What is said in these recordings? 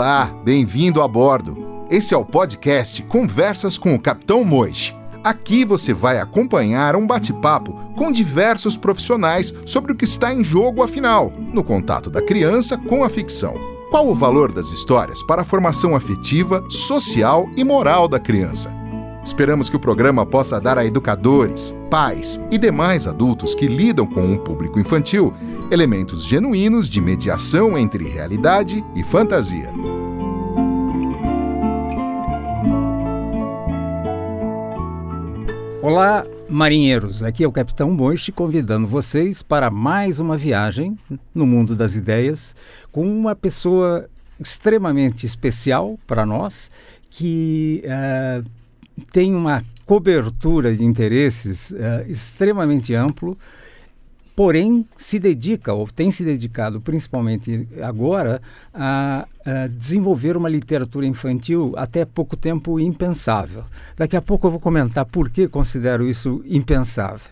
Olá, bem-vindo a bordo. Esse é o podcast Conversas com o Capitão Moich. Aqui você vai acompanhar um bate-papo com diversos profissionais sobre o que está em jogo afinal, no contato da criança com a ficção. Qual o valor das histórias para a formação afetiva, social e moral da criança? Esperamos que o programa possa dar a educadores, pais e demais adultos que lidam com um público infantil elementos genuínos de mediação entre realidade e fantasia. Olá, marinheiros. Aqui é o Capitão Moiste convidando vocês para mais uma viagem no mundo das ideias com uma pessoa extremamente especial para nós que uh, tem uma cobertura de interesses uh, extremamente amplo, porém se dedica, ou tem se dedicado principalmente agora, a, a, desenvolver uma literatura infantil até pouco tempo impensável. Daqui a pouco eu vou comentar por que considero isso impensável.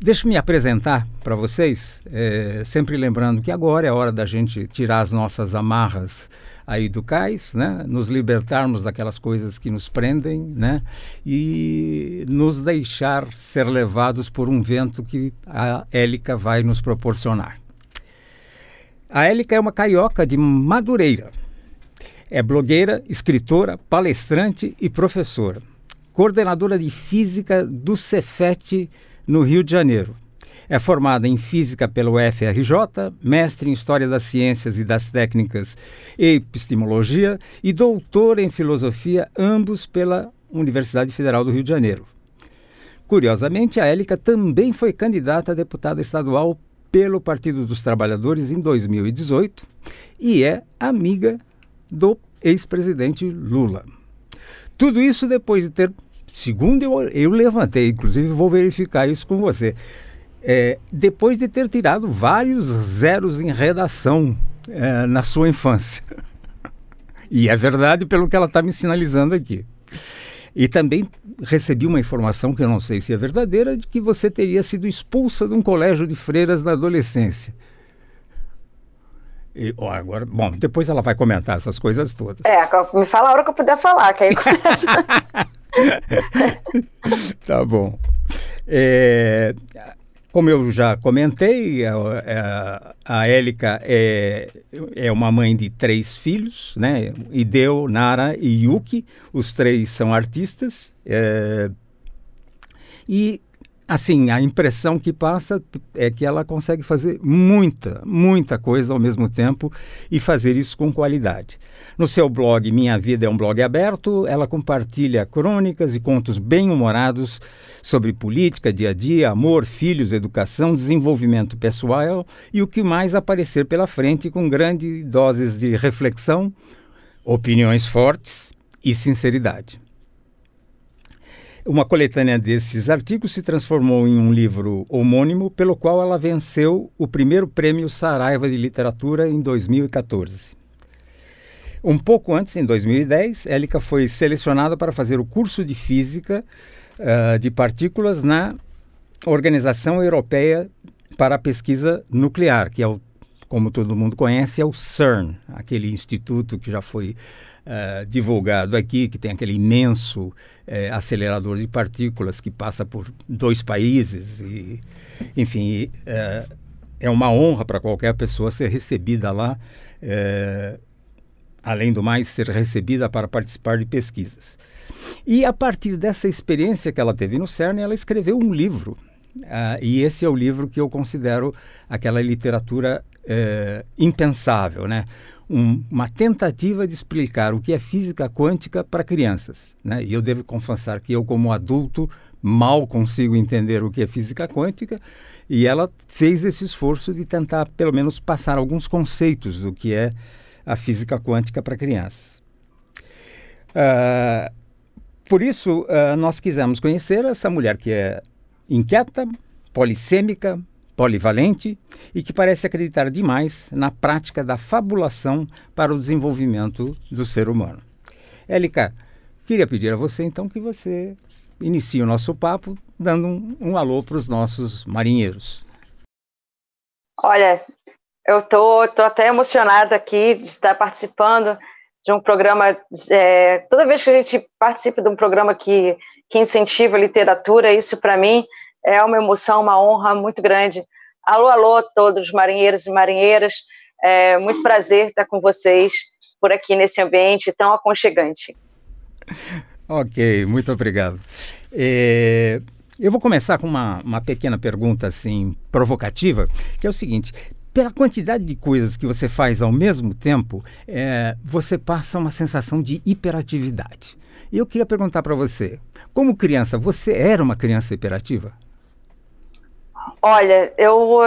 Deixe-me apresentar para vocês, é, sempre lembrando que agora é hora da gente tirar as nossas amarras aí do cais, né? nos libertarmos daquelas coisas que nos prendem né? e nos deixar ser levados por um vento que a Élica vai nos proporcionar. A Élica é uma carioca de Madureira. É blogueira, escritora, palestrante e professora. Coordenadora de Física do Cefet no Rio de Janeiro é formada em Física pelo FRJ, mestre em História das Ciências e das Técnicas e Epistemologia e doutora em Filosofia, ambos pela Universidade Federal do Rio de Janeiro. Curiosamente, a Élica também foi candidata a deputada estadual pelo Partido dos Trabalhadores em 2018 e é amiga do ex-presidente Lula. Tudo isso depois de ter, segundo eu, eu levantei, inclusive vou verificar isso com você, é, depois de ter tirado vários zeros em redação é, na sua infância. e é verdade pelo que ela está me sinalizando aqui. E também recebi uma informação que eu não sei se é verdadeira, de que você teria sido expulsa de um colégio de freiras na adolescência. E, ó, agora, bom, depois ela vai comentar essas coisas todas. É, me fala a hora que eu puder falar, que aí começa. tá bom. É, como eu já comentei, a, a, a Élica é, é uma mãe de três filhos, né? Ideu, Nara e Yuki. Os três são artistas. É, e, assim, a impressão que passa é que ela consegue fazer muita, muita coisa ao mesmo tempo e fazer isso com qualidade. No seu blog Minha Vida é um blog aberto, ela compartilha crônicas e contos bem-humorados sobre política, dia a dia, amor, filhos, educação, desenvolvimento pessoal e o que mais aparecer pela frente com grandes doses de reflexão, opiniões fortes e sinceridade. Uma coletânea desses artigos se transformou em um livro homônimo, pelo qual ela venceu o primeiro prêmio Saraiva de Literatura em 2014. Um pouco antes, em 2010, Élica foi selecionada para fazer o curso de Física uh, de partículas na Organização Europeia para a Pesquisa Nuclear, que é o, como todo mundo conhece, é o CERN, aquele instituto que já foi uh, divulgado aqui, que tem aquele imenso uh, acelerador de partículas que passa por dois países e, enfim, é uma honra para qualquer pessoa ser recebida lá, além do mais, ser recebida para participar de pesquisas. E a partir dessa experiência que ela teve no CERN, ela escreveu um livro. Uh, e esse é o livro que eu considero aquela literatura uh, impensável, né? Um, uma tentativa de explicar o que é física quântica para crianças. Né? E eu devo confessar que eu, como adulto, mal consigo entender o que é física quântica, e ela fez esse esforço de tentar, pelo menos, passar alguns conceitos do que é a física quântica para crianças. Uh, por isso, uh, nós quisemos conhecer essa mulher que é inquieta, polissêmica, polivalente e que parece acreditar demais na prática da fabulação para o desenvolvimento do ser humano. Élica, queria pedir a você então que você inicie o nosso papo dando um, um alô para os nossos marinheiros. Olha, Eu tô, tô até emocionada aqui de estar participando de um programa. É, toda vez que a gente participa de um programa que, que incentiva a literatura, isso para mim é uma emoção, uma honra muito grande. Alô, alô, todos marinheiros e marinheiras. É muito prazer estar com vocês por aqui nesse ambiente tão aconchegante. Ok, muito obrigado. É, eu vou começar com uma, uma pequena pergunta assim provocativa, que é o seguinte: pela quantidade de coisas que você faz ao mesmo tempo, é, você passa uma sensação de hiperatividade. E eu queria perguntar para você, como criança, você era uma criança hiperativa? Olha, eu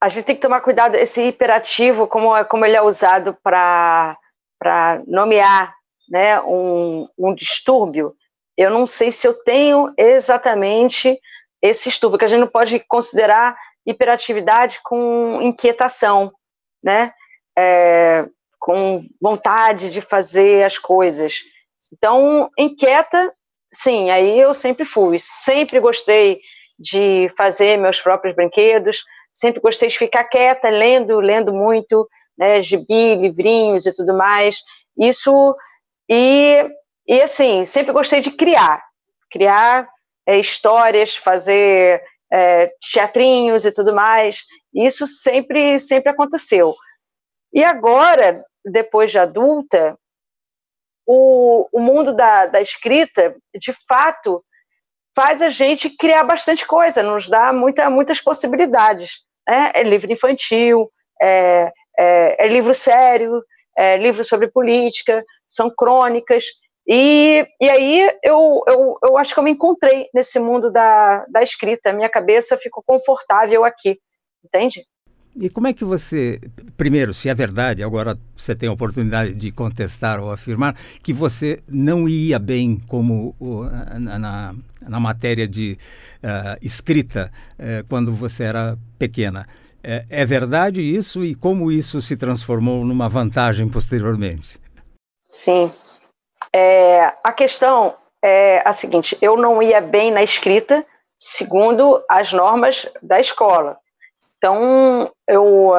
a gente tem que tomar cuidado esse hiperativo como como ele é usado para para nomear, né, um, um distúrbio. Eu não sei se eu tenho exatamente esse distúrbio que a gente não pode considerar hiperatividade com inquietação, né? É, com vontade de fazer as coisas. Então, inquieta, sim, aí eu sempre fui. Sempre gostei de fazer meus próprios brinquedos, sempre gostei de ficar quieta, lendo, lendo muito, né, gibi, livrinhos e tudo mais. Isso, e, e assim, sempre gostei de criar, criar é, histórias, fazer é, teatrinhos e tudo mais. Isso sempre, sempre aconteceu. E agora, depois de adulta, o, o mundo da, da escrita, de fato, faz a gente criar bastante coisa, nos dá muita, muitas possibilidades. Né? É livro infantil, é, é, é livro sério, é livro sobre política, são crônicas, e, e aí eu, eu, eu acho que eu me encontrei nesse mundo da, da escrita, minha cabeça ficou confortável aqui, entende? E como é que você, primeiro, se é verdade, agora você tem a oportunidade de contestar ou afirmar, que você não ia bem como na, na matéria de uh, escrita uh, quando você era pequena. É, é verdade isso e como isso se transformou numa vantagem posteriormente? Sim, é, a questão é a seguinte: eu não ia bem na escrita segundo as normas da escola. Então, eu,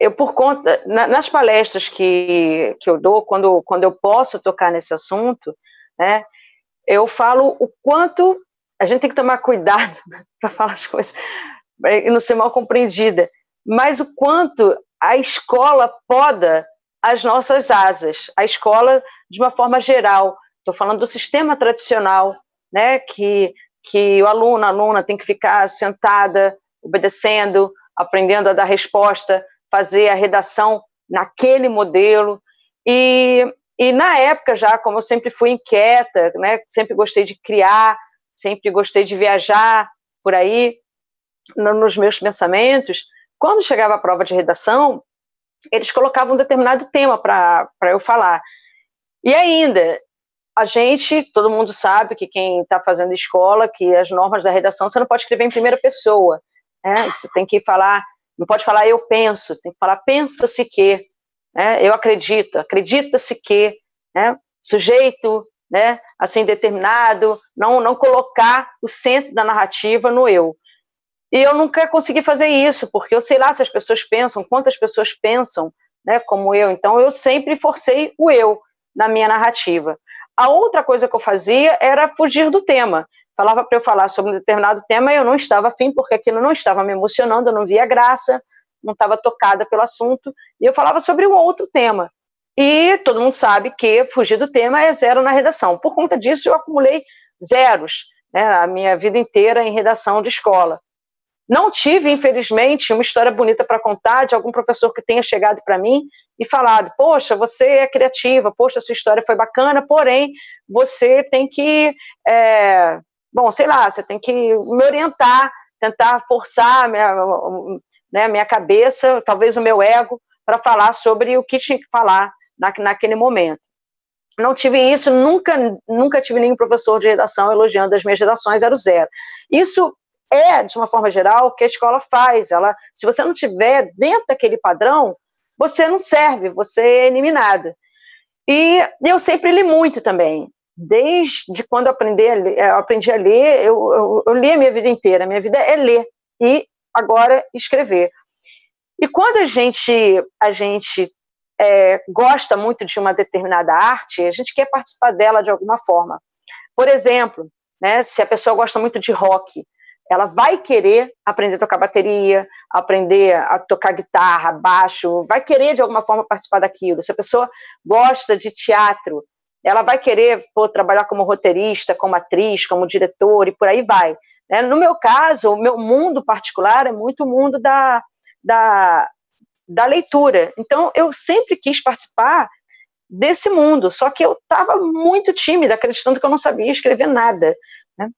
eu por conta, na, nas palestras que, que eu dou, quando, quando eu posso tocar nesse assunto, né, eu falo o quanto a gente tem que tomar cuidado para falar as coisas e não ser mal compreendida, mas o quanto a escola poda as nossas asas. A escola, de uma forma geral, estou falando do sistema tradicional, né, que, que o aluno, a aluna tem que ficar sentada, obedecendo, aprendendo a dar resposta, fazer a redação naquele modelo. E, e na época já, como eu sempre fui inquieta, né, sempre gostei de criar, sempre gostei de viajar por aí, no, nos meus pensamentos, quando chegava a prova de redação, eles colocavam um determinado tema para eu falar. E ainda, a gente, todo mundo sabe que quem está fazendo escola, que as normas da redação, você não pode escrever em primeira pessoa. Né? Tem que falar, não pode falar eu penso, tem que falar pensa-se que, né? eu acredito, acredita-se que, né? sujeito, né? assim, determinado, não, não colocar o centro da narrativa no eu. E eu nunca consegui fazer isso, porque eu sei lá se as pessoas pensam, quantas pessoas pensam, né, como eu. Então eu sempre forcei o eu na minha narrativa. A outra coisa que eu fazia era fugir do tema. Falava para eu falar sobre um determinado tema e eu não estava afim, porque aquilo não estava me emocionando, eu não via graça, não estava tocada pelo assunto, e eu falava sobre um outro tema. E todo mundo sabe que fugir do tema é zero na redação. Por conta disso, eu acumulei zeros né, a minha vida inteira em redação de escola. Não tive, infelizmente, uma história bonita para contar de algum professor que tenha chegado para mim e falado: Poxa, você é criativa, poxa, sua história foi bacana, porém, você tem que. É, bom, sei lá, você tem que me orientar, tentar forçar minha, né, minha cabeça, talvez o meu ego, para falar sobre o que tinha que falar na, naquele momento. Não tive isso, nunca, nunca tive nenhum professor de redação elogiando as minhas redações, era o zero. Isso é, de uma forma geral, o que a escola faz. Ela, se você não tiver dentro daquele padrão, você não serve, você é eliminado. E eu sempre li muito também. Desde quando eu aprendi a ler, eu aprendi a ler, eu, eu, eu li a minha vida inteira. Minha vida é ler e agora escrever. E quando a gente, a gente é, gosta muito de uma determinada arte, a gente quer participar dela de alguma forma. Por exemplo, né, se a pessoa gosta muito de rock, ela vai querer aprender a tocar bateria, aprender a tocar guitarra, baixo, vai querer de alguma forma participar daquilo. Se a pessoa gosta de teatro, ela vai querer pô, trabalhar como roteirista, como atriz, como diretor e por aí vai. Né? No meu caso, o meu mundo particular é muito o mundo da, da, da leitura. Então, eu sempre quis participar desse mundo, só que eu estava muito tímida, acreditando que eu não sabia escrever nada. Né?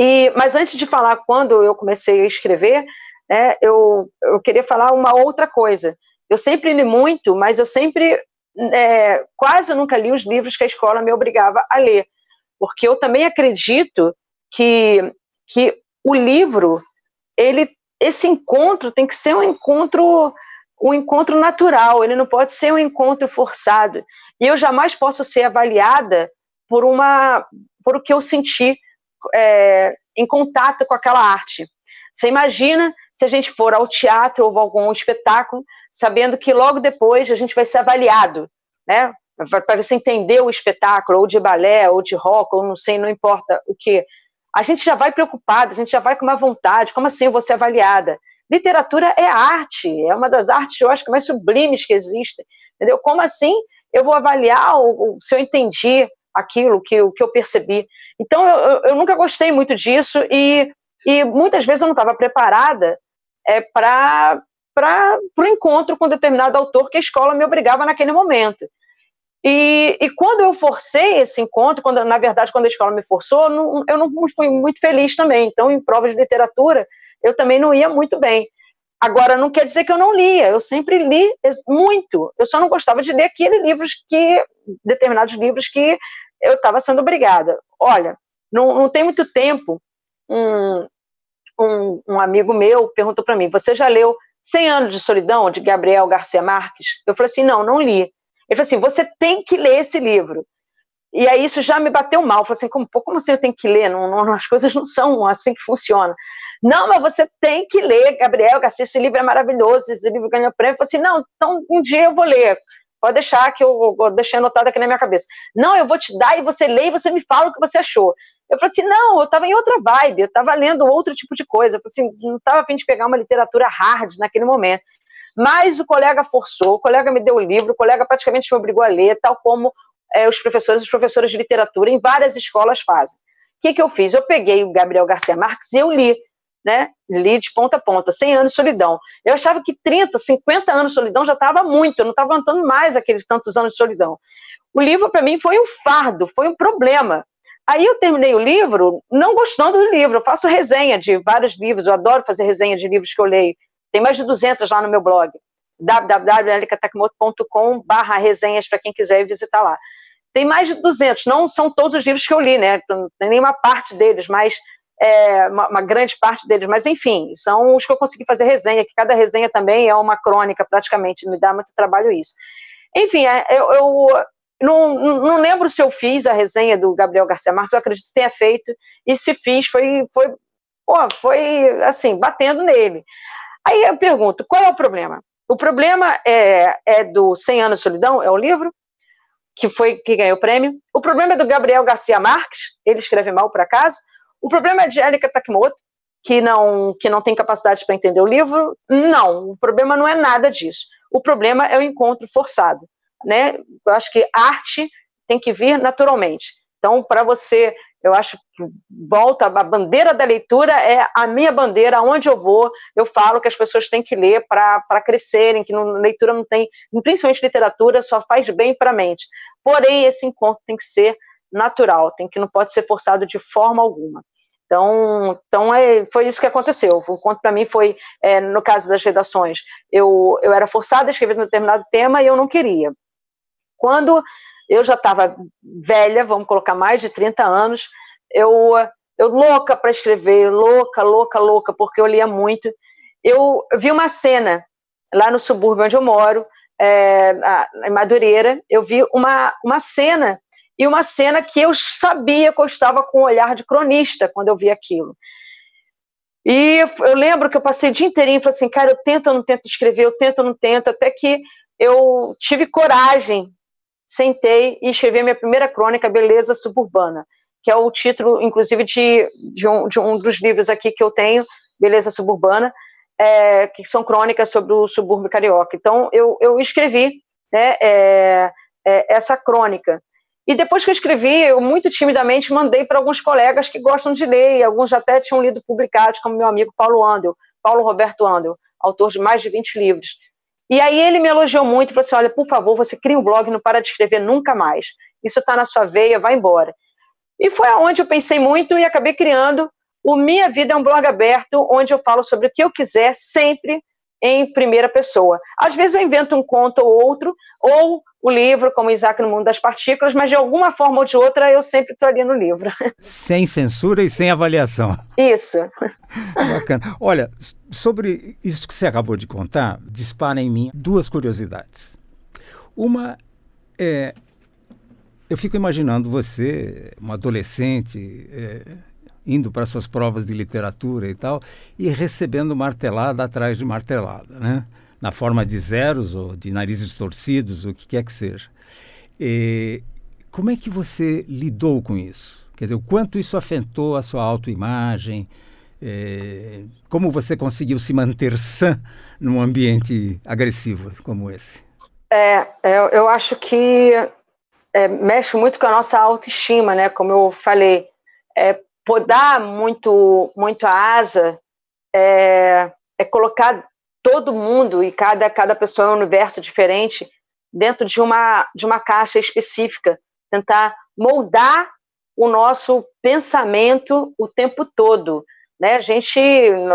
E, mas antes de falar quando eu comecei a escrever, né, eu, eu queria falar uma outra coisa. Eu sempre li muito, mas eu sempre é, quase nunca li os livros que a escola me obrigava a ler, porque eu também acredito que, que o livro, ele, esse encontro tem que ser um encontro um encontro natural, ele não pode ser um encontro forçado. E eu jamais posso ser avaliada por uma por o que eu senti é, em contato com aquela arte. Você imagina se a gente for ao teatro ou algum espetáculo, sabendo que logo depois a gente vai ser avaliado, né? Para você entender o espetáculo, ou de balé, ou de rock, ou não sei, não importa o que. A gente já vai preocupado, a gente já vai com uma vontade. Como assim eu vou ser avaliada? Literatura é arte, é uma das artes, eu acho, mais sublimes que existem. Entendeu? Como assim eu vou avaliar o, o se eu entendi aquilo que, que eu percebi? Então, eu, eu nunca gostei muito disso e, e muitas vezes eu não estava preparada é, para o encontro com determinado autor que a escola me obrigava naquele momento. E, e, quando eu forcei esse encontro, quando na verdade quando a escola me forçou, não, eu não fui muito feliz também. Então, em provas de literatura, eu também não ia muito bem. Agora, não quer dizer que eu não lia, eu sempre li muito. Eu só não gostava de ler aqueles livros que, determinados livros que eu estava sendo obrigada. Olha, não, não tem muito tempo, um, um, um amigo meu perguntou para mim: Você já leu 100 Anos de Solidão, de Gabriel Garcia Marques? Eu falei assim: Não, não li. Ele falou assim: Você tem que ler esse livro. E aí isso já me bateu mal. Eu falei assim: Como, como assim eu tenho que ler? Não, não, as coisas não são assim que funciona. Não, mas você tem que ler, Gabriel Garcia, esse livro é maravilhoso, esse livro ganhou prêmio. Eu falei assim: Não, então um dia eu vou ler. Pode deixar que eu, eu deixei anotado aqui na minha cabeça. Não, eu vou te dar e você lê e você me fala o que você achou. Eu falei assim, não, eu estava em outra vibe, eu estava lendo outro tipo de coisa, eu falei assim, não estava a fim de pegar uma literatura hard naquele momento. Mas o colega forçou, o colega me deu o livro, o colega praticamente me obrigou a ler, tal como é, os professores os professores de literatura em várias escolas fazem. O que, que eu fiz? Eu peguei o Gabriel Garcia Marques e eu li né? Li de ponta a ponta, 100 anos de solidão. Eu achava que 30, 50 anos de solidão já estava muito, eu não estava aguentando mais aqueles tantos anos de solidão. O livro, para mim, foi um fardo, foi um problema. Aí eu terminei o livro não gostando do livro, eu faço resenha de vários livros, eu adoro fazer resenha de livros que eu leio. Tem mais de 200 lá no meu blog, www.elicatakemoto.com barra resenhas para quem quiser visitar lá. Tem mais de 200, não são todos os livros que eu li, né? Não tem nenhuma parte deles, mas é, uma, uma, grande parte deles, mas enfim, são os que eu consegui fazer resenha, que cada resenha também é uma crônica, praticamente, me dá muito trabalho isso. Enfim, é, eu não, não, lembro se eu fiz a resenha do Gabriel Garcia Marques, eu acredito que tenha feito, e se fiz, foi, foi, pô, foi assim, batendo nele. Aí eu pergunto, qual é o problema? O problema é, é do 100 anos de solidão, é o livro, que foi que ganhou o prêmio. O problema é do Gabriel Garcia Marques, ele escreve mal por acaso, o problema é de Erika Takimoto, que não, que não tem capacidade para entender o livro. Não, o problema não é nada disso. O problema é o encontro forçado. Né? Eu acho que arte tem que vir naturalmente. Então, para você, eu acho que volta, a bandeira da leitura é a minha bandeira, aonde eu vou, eu falo que as pessoas têm que ler para crescerem, que não, leitura não tem, principalmente literatura, só faz bem para a mente. Porém, esse encontro tem que ser natural, tem que não pode ser forçado de forma alguma. Então, então é, foi isso que aconteceu. O conto para mim foi, é, no caso das redações, eu, eu era forçada a escrever um determinado tema e eu não queria. Quando eu já estava velha, vamos colocar mais de 30 anos, eu, eu louca para escrever, louca, louca, louca, porque eu lia muito. Eu vi uma cena lá no subúrbio onde eu moro, é, em Madureira, eu vi uma, uma cena e uma cena que eu sabia que eu estava com o olhar de cronista quando eu vi aquilo. E eu lembro que eu passei o dia inteirinho e falei assim, cara, eu tento ou não tento escrever, eu tento ou não tento, até que eu tive coragem, sentei e escrevi a minha primeira crônica, Beleza Suburbana, que é o título, inclusive, de, de, um, de um dos livros aqui que eu tenho, Beleza Suburbana, é, que são crônicas sobre o subúrbio carioca. Então, eu, eu escrevi né, é, é, essa crônica. E depois que eu escrevi, eu muito timidamente mandei para alguns colegas que gostam de ler, e alguns até tinham lido publicados, como meu amigo Paulo Andel, Paulo Roberto Andel, autor de mais de 20 livros. E aí ele me elogiou muito falou assim: olha, por favor, você cria um blog, não para de escrever nunca mais. Isso está na sua veia, vai embora. E foi aonde eu pensei muito e acabei criando o Minha Vida é um blog aberto, onde eu falo sobre o que eu quiser, sempre em primeira pessoa. Às vezes eu invento um conto ou outro, ou o livro, como Isaac no Mundo das Partículas, mas de alguma forma ou de outra eu sempre estou ali no livro. Sem censura e sem avaliação. Isso. Bacana. Olha, sobre isso que você acabou de contar, dispara em mim duas curiosidades. Uma é. Eu fico imaginando você, uma adolescente, é, indo para suas provas de literatura e tal, e recebendo martelada atrás de martelada, né? Na forma de zeros ou de narizes torcidos, o que quer que seja. E como é que você lidou com isso? Quer dizer, o quanto isso afetou a sua autoimagem? É, como você conseguiu se manter sã num ambiente agressivo como esse? É, eu, é, eu acho que é, mexe muito com a nossa autoestima, né? Como eu falei, é, podar muito, muito a asa é, é colocar todo mundo e cada, cada pessoa é um universo diferente dentro de uma, de uma caixa específica, tentar moldar o nosso pensamento o tempo todo. Né? A gente,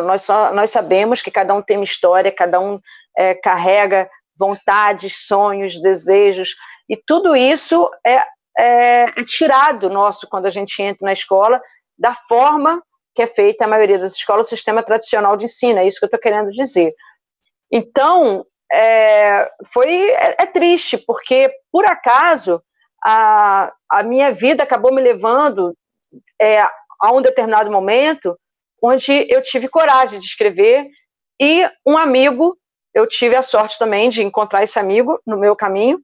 nós, só, nós sabemos que cada um tem uma história, cada um é, carrega vontades, sonhos, desejos, e tudo isso é, é, é tirado nosso quando a gente entra na escola da forma que é feita a maioria das escolas, o sistema tradicional de ensino, é isso que eu estou querendo dizer. Então, é, foi, é, é, triste, porque, por acaso, a, a minha vida acabou me levando é, a um determinado momento onde eu tive coragem de escrever e um amigo, eu tive a sorte também de encontrar esse amigo no meu caminho,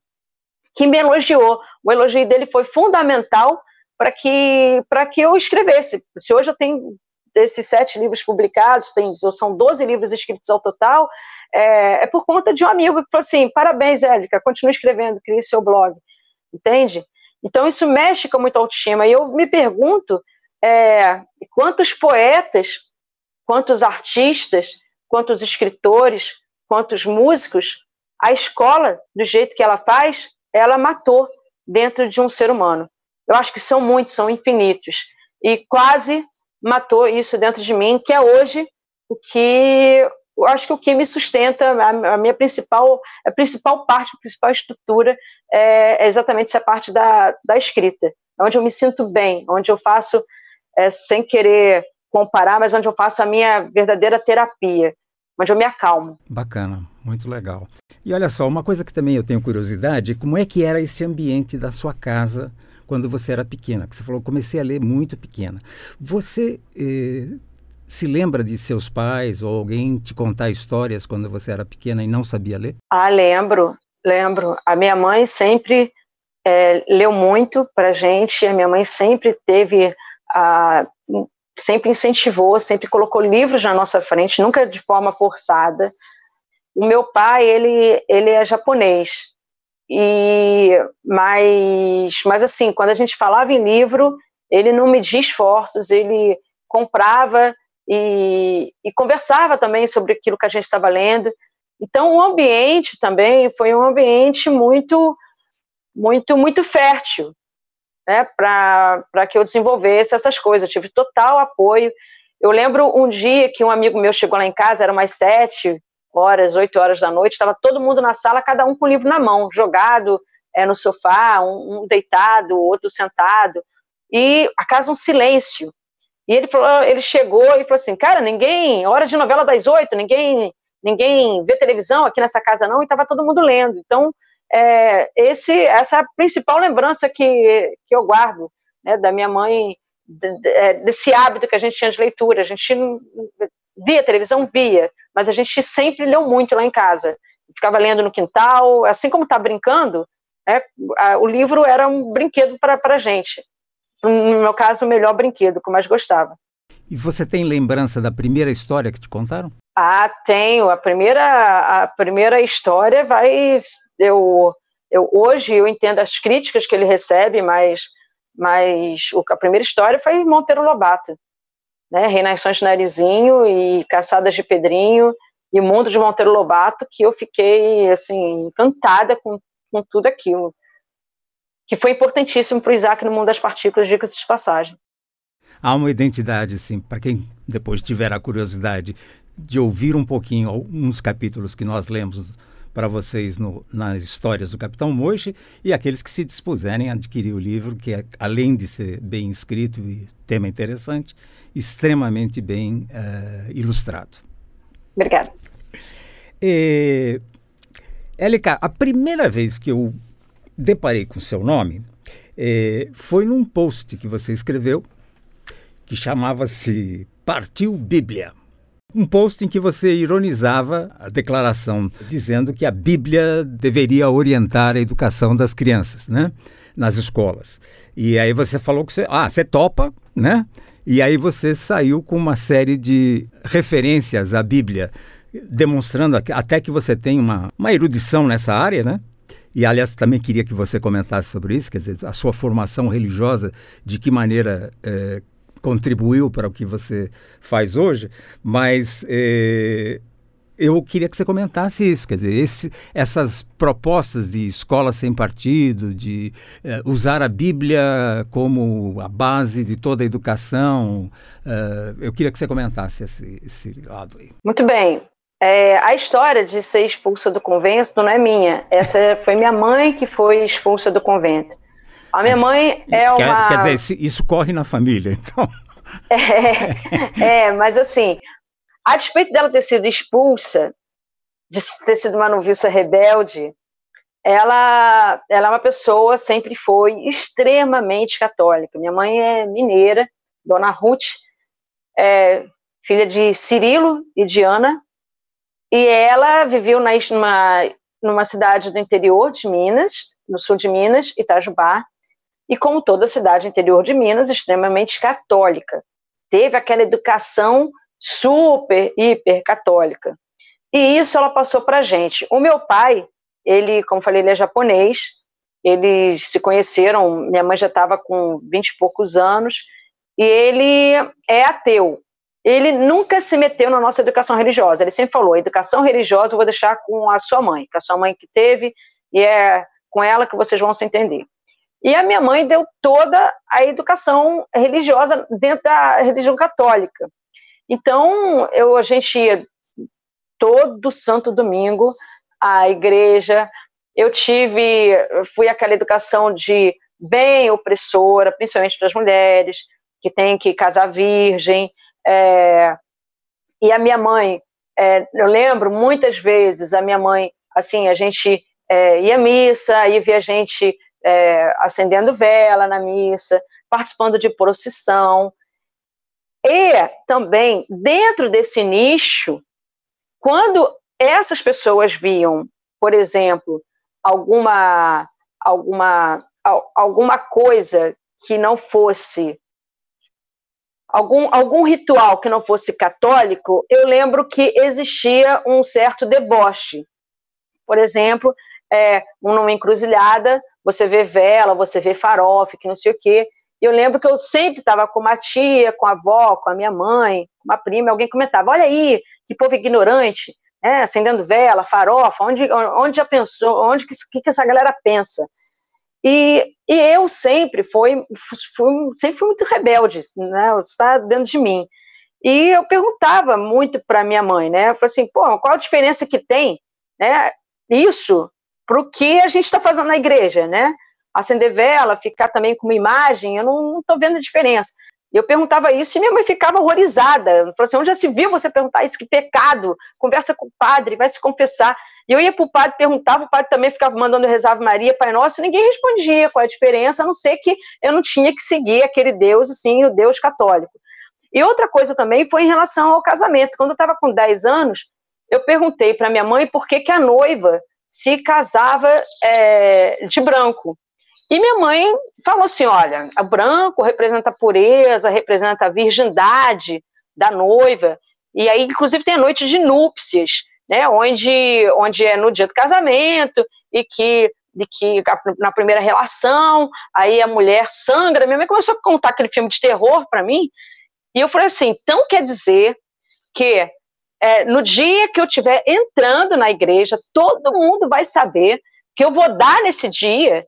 que me elogiou. O elogio dele foi fundamental para que, que eu escrevesse. Se hoje eu tenho desses sete livros publicados, tem, são 12 livros escritos ao total, é, é, por conta de um amigo que falou assim: parabéns, Érica, continue escrevendo, crie seu blog. Entende? Então isso mexe com muita autoestima. E eu me pergunto é, quantos poetas, quantos artistas, quantos escritores, quantos músicos, a escola, do jeito que ela faz, ela matou dentro de um ser humano. Eu acho que são muitos, são infinitos. E quase matou isso dentro de mim, que é hoje o que eu acho que o que me sustenta, a, minha principal, a principal parte, a principal estrutura é, é exatamente essa parte da, da escrita, é onde eu me sinto bem, onde eu faço, é, sem querer comparar, mas onde eu faço a minha verdadeira terapia, onde eu me acalmo. Bacana, muito legal. E olha só, uma coisa que também eu tenho curiosidade, como é que era esse ambiente da sua casa quando você era pequena, que você falou, comecei a ler muito pequena. Você eh, se lembra de seus pais ou alguém te contar histórias quando você era pequena e não sabia ler? Ah, lembro, lembro. A minha mãe sempre é, leu muito para gente. A minha mãe sempre teve, a, sempre incentivou, sempre colocou livros na nossa frente, nunca de forma forçada. O meu pai, ele, ele é japonês. E mas, mas assim, quando a gente falava em livro, ele não media esforços, ele comprava e, e conversava também sobre aquilo que a gente estava lendo. Então, o ambiente também foi um ambiente muito, muito, muito fértil, né, para que eu desenvolvesse essas coisas. Eu tive total apoio. Eu lembro um dia que um amigo meu chegou lá em casa, era mais sete, horas, oito horas da noite, estava todo mundo na sala, cada um com o livro na mão, jogado é, no sofá, um, um deitado, outro sentado, e a casa um silêncio. E ele falou, ele chegou e falou assim, cara, ninguém, hora de novela das oito, ninguém, ninguém vê televisão aqui nessa casa não, e estava todo mundo lendo. Então, é, esse, essa é a principal lembrança que, que eu guardo né, da minha mãe é, desse hábito que a gente tinha de leitura. A gente via televisão, via, mas a gente sempre leu muito lá em casa. Ficava lendo no quintal, assim como está brincando, é, a, o livro era um brinquedo para a gente. No meu caso, o melhor brinquedo, que eu mais gostava. E você tem lembrança da primeira história que te contaram? Ah, tenho. A primeira, a primeira história vai. Eu, eu hoje eu entendo as críticas que ele recebe, mas, mas a primeira história foi Monteiro Lobato, né? Reinações de Narizinho e Caçadas de Pedrinho e Mundo de Monteiro Lobato, que eu fiquei assim encantada com, com tudo aquilo, que foi importantíssimo para o Isaac no mundo das partículas, dicas de passagem há uma identidade, assim, para quem depois tiver a curiosidade de ouvir um pouquinho uns capítulos que nós lemos para vocês no, nas histórias do Capitão Moche e aqueles que se dispuserem a adquirir o livro, que é, além de ser bem escrito e tema interessante, extremamente bem uh, ilustrado. Obrigada. É, Elica, a primeira vez que eu deparei com seu nome é, foi num post que você escreveu que chamava-se Partiu Bíblia. Um post em que você ironizava a declaração, dizendo que a Bíblia deveria orientar a educação das crianças, né? Nas escolas. E aí você falou que você, ah, você topa, né? E aí você saiu com uma série de referências à Bíblia, demonstrando até que você tem uma, uma erudição nessa área, né? E, aliás, também queria que você comentasse sobre isso, quer dizer, a sua formação religiosa, de que maneira é, contribuiu para o que você faz hoje, mas eh, eu queria que você comentasse isso, quer dizer, esse, essas propostas de escola sem partido, de eh, usar a Bíblia como a base de toda a educação, eh, eu queria que você comentasse esse, esse lado aí. Muito bem. É, a história de ser expulsa do convento não é minha. Essa foi minha mãe que foi expulsa do convento. A minha mãe é uma. Quer dizer, isso, isso corre na família, então. É, é, mas assim, a despeito dela ter sido expulsa, de ter sido uma noviça rebelde, ela, ela é uma pessoa, sempre foi extremamente católica. Minha mãe é mineira, Dona Ruth, é filha de Cirilo e Diana, e ela viveu na, numa, numa cidade do interior de Minas, no sul de Minas, Itajubá, e como toda cidade interior de Minas, extremamente católica. Teve aquela educação super, hiper católica. E isso ela passou para a gente. O meu pai, ele, como falei, ele é japonês, eles se conheceram, minha mãe já estava com vinte e poucos anos, e ele é ateu. Ele nunca se meteu na nossa educação religiosa, ele sempre falou, educação religiosa eu vou deixar com a sua mãe, com a sua mãe que teve, e é com ela que vocês vão se entender. E a minha mãe deu toda a educação religiosa dentro da religião católica. Então, eu, a gente ia todo santo domingo à igreja. Eu tive, fui aquela educação de bem opressora, principalmente para as mulheres, que tem que casar virgem. É, e a minha mãe, é, eu lembro muitas vezes, a minha mãe, assim, a gente é, ia à missa, aí via a gente é, acendendo vela na missa, participando de procissão. E também, dentro desse nicho, quando essas pessoas viam, por exemplo, alguma, alguma, alguma coisa que não fosse algum, algum ritual que não fosse católico, eu lembro que existia um certo deboche. Por exemplo, é, numa encruzilhada, você vê vela, você vê farofa, que não sei o quê. E eu lembro que eu sempre estava com uma tia, com a avó, com a minha mãe, com uma prima, alguém comentava, olha aí, que povo ignorante, né, acendendo vela, farofa, onde, onde já pensou, onde que, que essa galera pensa? E, e eu sempre fui, fui, sempre fui muito rebelde, né, está dentro de mim. E eu perguntava muito para minha mãe, né, eu falei assim, pô, qual a diferença que tem, né, isso para o que a gente está fazendo na igreja, né? Acender vela, ficar também com uma imagem, eu não estou vendo a diferença. Eu perguntava isso e minha mãe ficava horrorizada. Falou assim: onde já se viu você perguntar isso? Que pecado! Conversa com o padre, vai se confessar. E eu ia para o padre, perguntava, o padre também ficava mandando rezar Maria, Pai Nosso, e ninguém respondia qual a diferença, a não ser que eu não tinha que seguir aquele Deus, assim, o Deus católico. E outra coisa também foi em relação ao casamento. Quando eu estava com 10 anos, eu perguntei para minha mãe por que, que a noiva se casava é, de branco. E minha mãe falou assim: olha, o branco representa a pureza, representa a virgindade da noiva. E aí, inclusive, tem a noite de núpcias, né, onde, onde é no dia do casamento e que de que na primeira relação, aí a mulher sangra. Minha mãe começou a contar aquele filme de terror para mim, e eu falei assim: então quer dizer que é, no dia que eu estiver entrando na igreja, todo mundo vai saber que eu vou dar nesse dia,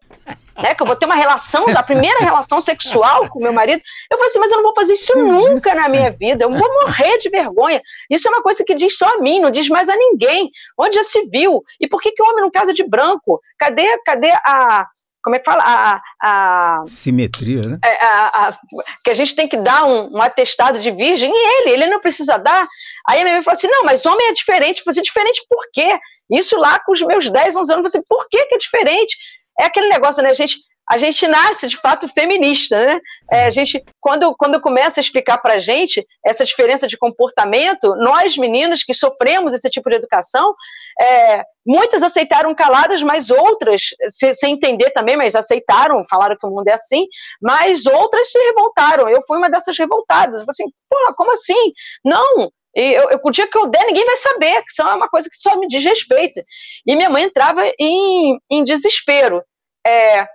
né, que eu vou ter uma relação, a primeira relação sexual com meu marido. Eu falei assim, mas eu não vou fazer isso nunca na minha vida, eu vou morrer de vergonha. Isso é uma coisa que diz só a mim, não diz mais a ninguém. Onde já se viu? E por que, que o homem não casa de branco? Cadê, cadê a, como é que fala? A, a Simetria, né? É, a, a, que a gente tem que dar um, um, atestado de virgem, e ele, ele não precisa dar. Aí a minha mãe falou assim: não, mas homem é diferente. Você é diferente por quê? Isso lá com os meus 10, 11 anos, você, por que, que é diferente? É aquele negócio, né? A gente, a gente nasce de fato feminista, né? É, a gente, quando, quando começa a explicar para a gente essa diferença de comportamento, nós meninas que sofremos esse tipo de educação, é, muitas aceitaram caladas, mas outras, se, sem entender também, mas aceitaram, falaram que o mundo é assim, mas outras se revoltaram. Eu fui uma dessas revoltadas. Eu falei assim, porra, como assim? Não, e eu, eu, o dia que eu der, ninguém vai saber, que isso é uma coisa que só me diz respeito. E minha mãe entrava em, em desespero. É,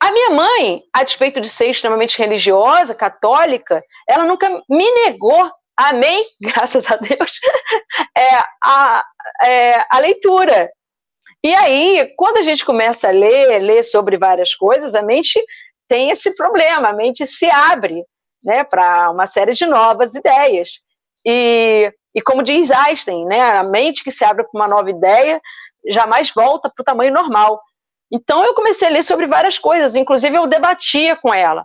a minha mãe, a despeito de ser extremamente religiosa, católica, ela nunca me negou, amém, graças a Deus, é, a, é, a leitura. E aí, quando a gente começa a ler, ler sobre várias coisas, a mente tem esse problema, a mente se abre né, para uma série de novas ideias. E, e como diz Einstein, né, a mente que se abre para uma nova ideia jamais volta para o tamanho normal. Então eu comecei a ler sobre várias coisas, inclusive eu debatia com ela.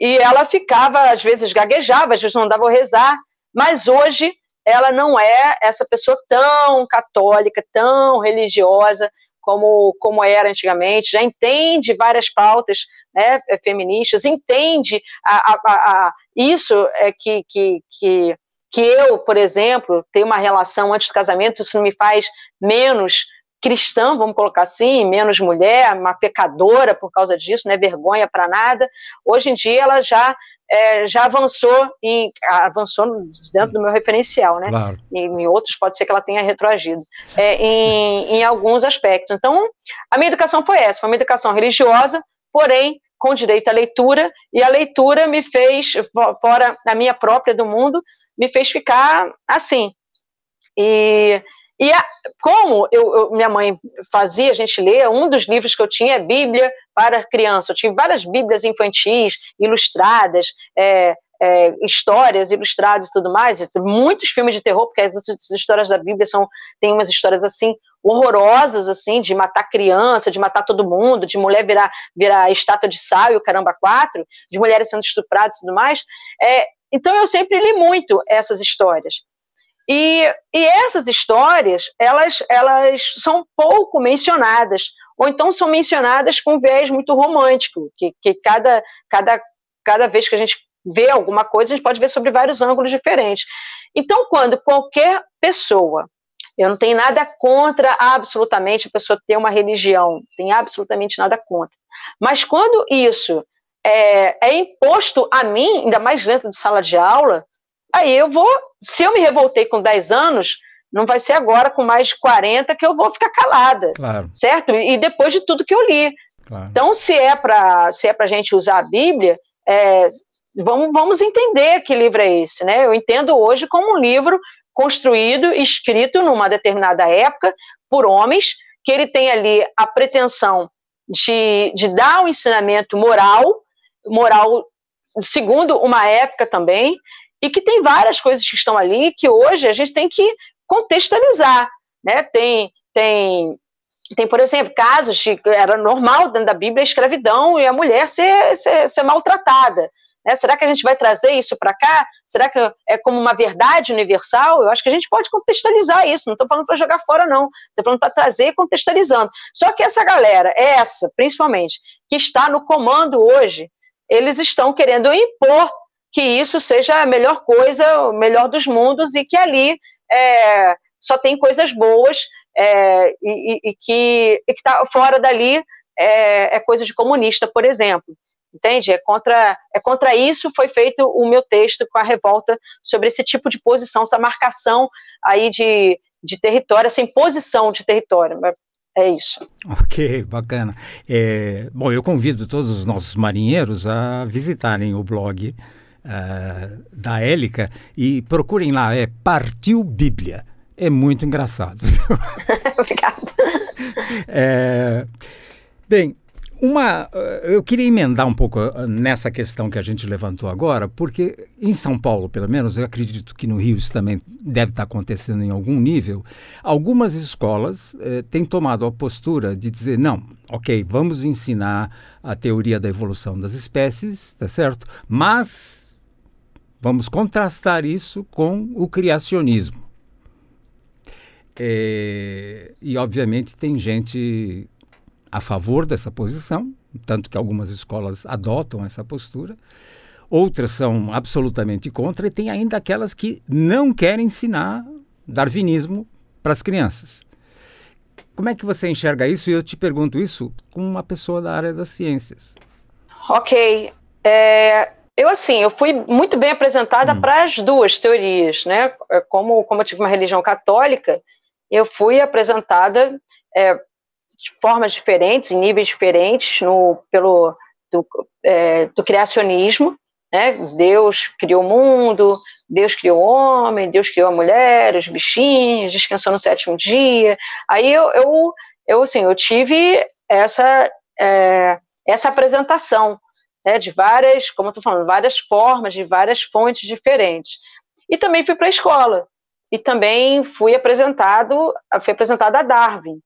E ela ficava, às vezes gaguejava, às vezes não dava rezar, mas hoje ela não é essa pessoa tão católica, tão religiosa como, como era antigamente, já entende várias pautas né, feministas, entende a, a, a, isso é que, que, que, que eu, por exemplo, tenho uma relação antes do casamento, isso não me faz menos cristã, vamos colocar assim, menos mulher, uma pecadora por causa disso, não é vergonha para nada. Hoje em dia ela já é, já avançou em avançou dentro do meu referencial, né? Claro. E, em outros pode ser que ela tenha retroagido é, em, em alguns aspectos. Então, a minha educação foi essa, foi uma educação religiosa, porém com direito à leitura, e a leitura me fez, fora a minha própria do mundo, me fez ficar assim. E e a, como eu, eu, minha mãe fazia a gente ler, um dos livros que eu tinha é Bíblia para criança. Eu tinha várias Bíblias infantis, ilustradas, é, é, histórias ilustradas e tudo mais, e muitos filmes de terror, porque as, as histórias da Bíblia são tem umas histórias assim horrorosas assim de matar criança, de matar todo mundo, de mulher virar virar estátua de sal e o caramba quatro, de mulheres sendo estupradas e tudo mais. É, então eu sempre li muito essas histórias. E, e essas histórias, elas, elas são pouco mencionadas, ou então são mencionadas com um viés muito romântico, que, que cada, cada, cada vez que a gente vê alguma coisa, a gente pode ver sobre vários ângulos diferentes. Então, quando qualquer pessoa, eu não tenho nada contra absolutamente a pessoa ter uma religião, tem absolutamente nada contra, mas quando isso é, é imposto a mim, ainda mais dentro de sala de aula, Aí eu vou, se eu me revoltei com 10 anos, não vai ser agora com mais de 40 que eu vou ficar calada, claro. certo? E depois de tudo que eu li. Claro. Então, se é para se é para gente usar a Bíblia, é, vamos, vamos entender que livro é esse, né? Eu entendo hoje como um livro construído, escrito numa determinada época por homens que ele tem ali a pretensão de, de dar um ensinamento moral, moral segundo uma época também, e que tem várias coisas que estão ali que hoje a gente tem que contextualizar, né? Tem tem tem, por exemplo, casos de era normal dentro da Bíblia a escravidão e a mulher ser, ser, ser maltratada. Né? Será que a gente vai trazer isso para cá? Será que é como uma verdade universal? Eu acho que a gente pode contextualizar isso. Não estou falando para jogar fora, não. Estou falando para trazer contextualizando. Só que essa galera, essa principalmente, que está no comando hoje, eles estão querendo impor que isso seja a melhor coisa, o melhor dos mundos e que ali é, só tem coisas boas é, e, e, que está fora dali é, é, coisa de comunista, por exemplo. Entende? É contra, é contra isso foi feito o meu texto com a revolta sobre esse tipo de posição, essa marcação aí de, de território, essa imposição de território. É isso. Ok, bacana. É, bom, eu convido todos os nossos marinheiros a visitarem o blog uh, da Élica e procurem lá, é Partiu Bíblia. É muito engraçado. Obrigada. É, bem, uma, eh, eu queria emendar um pouco eh, nessa questão que a gente levantou agora, porque em São Paulo, pelo menos, eu acredito que no Rio isso também deve estar acontecendo em algum nível, algumas escolas eh, têm tomado a postura de dizer, não, ok, vamos ensinar a teoria da evolução das espécies, tá certo? Mas vamos contrastar isso com o criacionismo. É, e, obviamente, tem gente a favor dessa posição, tanto que algumas escolas adotam essa postura, outras são absolutamente contra, e tem ainda aquelas que não querem ensinar darwinismo para as crianças. Como é que você enxerga isso? E eu te pergunto isso como uma pessoa da área das ciências. Ok. É, eu, assim, eu fui muito bem apresentada hum. para as duas teorias, né? Como, como eu tive uma religião católica, eu fui apresentada é, de formas diferentes, em níveis diferentes, no, pelo do, é, do criacionismo. Né? Deus criou o mundo, Deus criou o homem, Deus criou a mulher, os bichinhos, descansou no sétimo dia. Aí eu, eu, eu, assim, eu tive essa, é, essa apresentação né, de várias, como eu estou falando, várias formas, de várias fontes diferentes. E também fui para a escola. E também fui apresentado, fui apresentada a Darwin.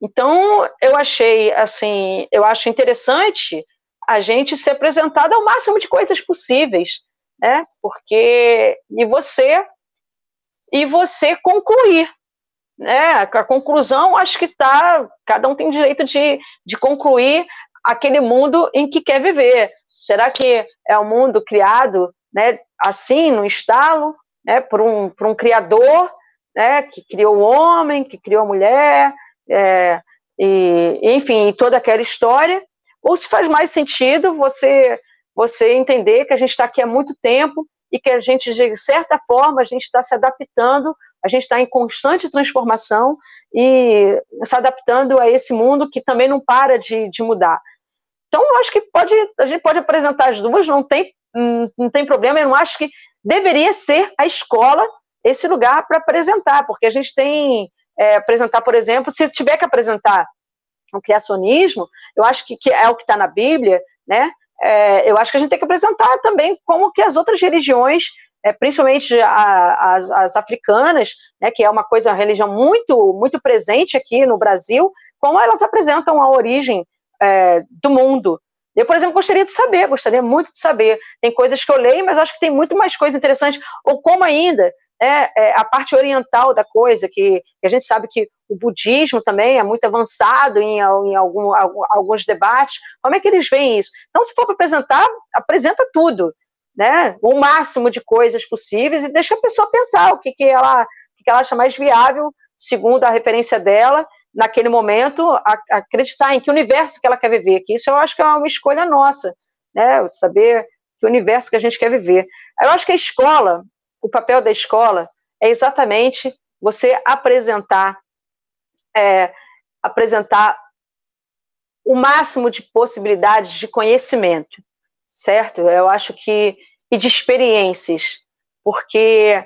Então, eu achei, assim, eu acho interessante a gente se apresentar ao máximo de coisas possíveis, né? Porque, e você, e você concluir, né? A conclusão, acho que está, cada um tem direito de, de concluir aquele mundo em que quer viver. Será que é um mundo criado, né, assim, no estalo, né, por um, por um criador, né, que criou o homem, que criou a mulher, é, e, enfim, toda aquela história, ou se faz mais sentido você você entender que a gente está aqui há muito tempo e que a gente, de certa forma, a gente está se adaptando, a gente está em constante transformação e se adaptando a esse mundo que também não para de, de mudar. Então, eu acho que pode, a gente pode apresentar as duas, não tem, não tem problema, eu não acho que deveria ser a escola esse lugar para apresentar, porque a gente tem é, apresentar, por exemplo, se tiver que apresentar o criacionismo, eu acho que, que é o que está na Bíblia, né? É, eu acho que a gente tem que apresentar também como que as outras religiões, é, principalmente a, as, as, africanas, né, que é uma coisa, uma religião muito, muito presente aqui no Brasil, como elas apresentam a origem é, do mundo. Eu, por exemplo, gostaria de saber, gostaria muito de saber. Tem coisas que eu leio, mas acho que tem muito mais coisas interessantes. Ou como ainda é, é, a parte oriental da coisa, que, que, a gente sabe que o budismo também é muito avançado em, em algum, alguns debates. Como é que eles veem isso? Então, se for para apresentar, apresenta tudo, né? O máximo de coisas possíveis e deixa a pessoa pensar o que, que, ela, o que, que ela acha mais viável, segundo a referência dela, naquele momento, a, acreditar em que universo que ela quer viver. Que isso eu acho que é uma escolha nossa, né? Saber que universo que a gente quer viver. Eu acho que a escola, o papel da escola é exatamente você apresentar, é, apresentar o máximo de possibilidades de conhecimento, certo? Eu acho que e de experiências, porque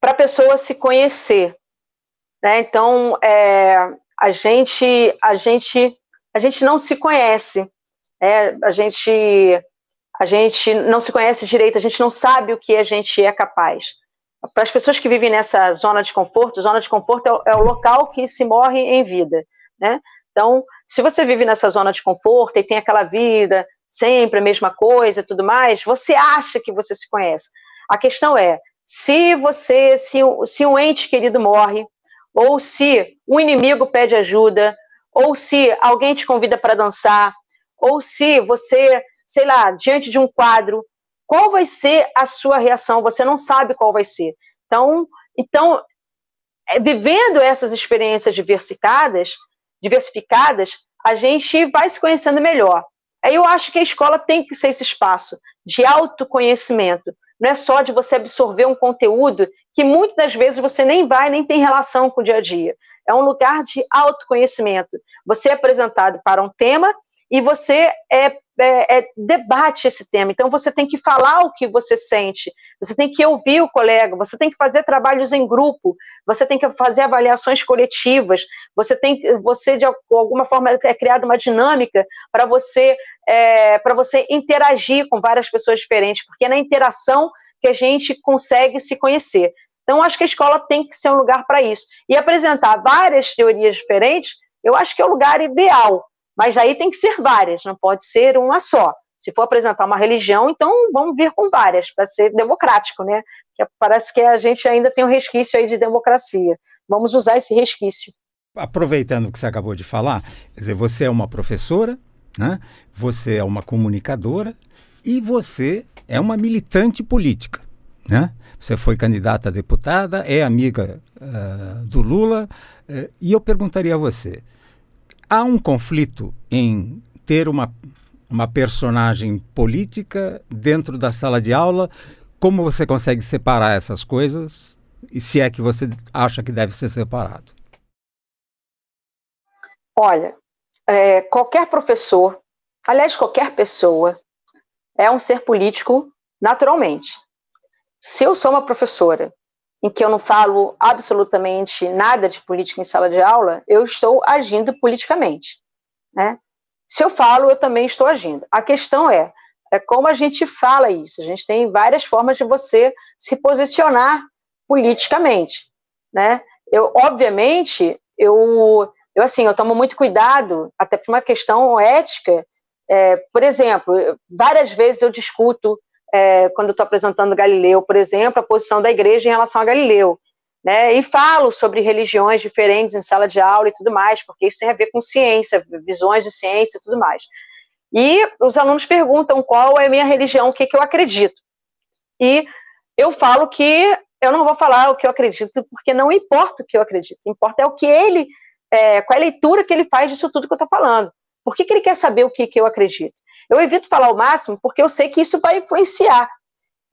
para a pessoa se conhecer, né? Então, é, a gente, a gente, a gente não se conhece, né? A gente a gente não se conhece direito, a gente não sabe o que a gente é capaz. para as pessoas que vivem nessa zona de conforto, zona de conforto é o, é o local que se morre em vida, né? Então, se você vive nessa zona de conforto e tem aquela vida sempre a mesma coisa e tudo mais, você acha que você se conhece. A questão é, se você, se, se um ente querido morre, ou se um inimigo pede ajuda, ou se alguém te convida para dançar, ou se você, sei lá, diante de um quadro, qual vai ser a sua reação? Você não sabe qual vai ser. Então, então é, vivendo essas experiências diversificadas, diversificadas, a gente vai se conhecendo melhor. Aí eu acho que a escola tem que ser esse espaço de autoconhecimento. Não é só de você absorver um conteúdo que muitas das vezes você nem vai, nem tem relação com o dia a dia. É um lugar de autoconhecimento. Você é apresentado para um tema e você é, é, é, debate esse tema. Então você tem que falar o que você sente, você tem que ouvir o colega, você tem que fazer trabalhos em grupo, você tem que fazer avaliações coletivas, você tem, você de alguma forma é criada uma dinâmica para você é, para você interagir com várias pessoas diferentes, porque é na interação que a gente consegue se conhecer. Então, acho que a escola tem que ser um lugar para isso. E apresentar várias teorias diferentes, eu acho que é o lugar ideal. Mas aí tem que ser várias, não pode ser uma só. Se for apresentar uma religião, então vamos vir com várias, para ser democrático, né? Que parece que a gente ainda tem um resquício aí de democracia. Vamos usar esse resquício. Aproveitando o que você acabou de falar, quer dizer, você é uma professora, né? você é uma comunicadora e você é uma militante política. Né? Você foi candidata a deputada, é amiga uh, do Lula, uh, e eu perguntaria a você: há um conflito em ter uma, uma personagem política dentro da sala de aula? Como você consegue separar essas coisas? E se é que você acha que deve ser separado? Olha, é, qualquer professor, aliás, qualquer pessoa, é um ser político naturalmente. Se eu sou uma professora em que eu não falo absolutamente nada de política em sala de aula, eu estou agindo politicamente. Né? Se eu falo, eu também estou agindo. A questão é, é como a gente fala isso. A gente tem várias formas de você se posicionar politicamente. Né? Eu, obviamente, eu eu, assim, eu tomo muito cuidado, até por uma questão ética. É, por exemplo, várias vezes eu discuto, é, quando estou apresentando Galileu, por exemplo, a posição da igreja em relação a Galileu. Né, e falo sobre religiões diferentes em sala de aula e tudo mais, porque isso tem a ver com ciência, visões de ciência e tudo mais. E os alunos perguntam qual é a minha religião, o que, que eu acredito. E eu falo que eu não vou falar o que eu acredito, porque não importa o que eu acredito, importa é o que ele é, qual é a leitura que ele faz disso tudo que eu estou falando. Por que, que ele quer saber o que, que eu acredito? Eu evito falar o máximo porque eu sei que isso vai influenciar.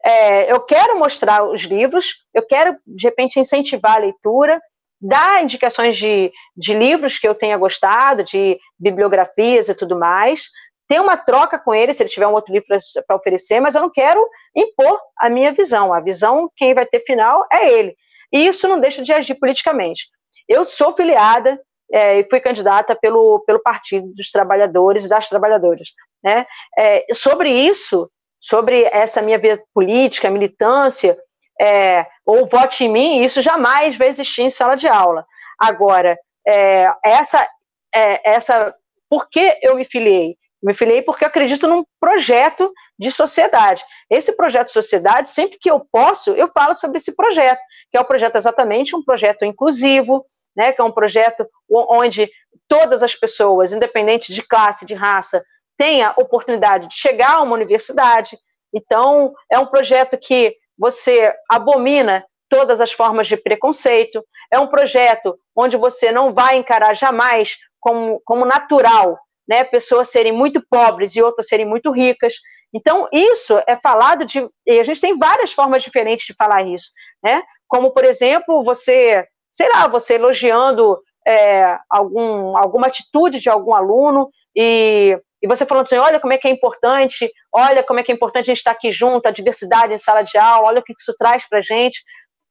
É, eu quero mostrar os livros, eu quero, de repente, incentivar a leitura, dar indicações de, de livros que eu tenha gostado, de bibliografias e tudo mais, ter uma troca com ele, se ele tiver um outro livro para oferecer, mas eu não quero impor a minha visão. A visão, quem vai ter final é ele. E isso não deixa de agir politicamente. Eu sou filiada é, e fui candidata pelo, pelo Partido dos Trabalhadores e das Trabalhadoras. Né? É, sobre isso, sobre essa minha vida política, militância, é, ou vote em mim, isso jamais vai existir em sala de aula. Agora, é, essa, é, essa, por que eu me filiei? Me filiei porque eu acredito num projeto de sociedade. Esse projeto de sociedade, sempre que eu posso, eu falo sobre esse projeto, que é o projeto exatamente um projeto inclusivo, né, que é um projeto onde todas as pessoas, independente de classe, de raça, tenham a oportunidade de chegar a uma universidade. Então, é um projeto que você abomina todas as formas de preconceito, é um projeto onde você não vai encarar jamais como, como natural né, pessoas serem muito pobres e outras serem muito ricas. Então, isso é falado de. E a gente tem várias formas diferentes de falar isso, né? Como, por exemplo, você, sei lá, você elogiando é, algum, alguma atitude de algum aluno e, e você falando assim: olha como é que é importante, olha como é que é importante a gente estar aqui junto, a diversidade em sala de aula, olha o que isso traz para a gente.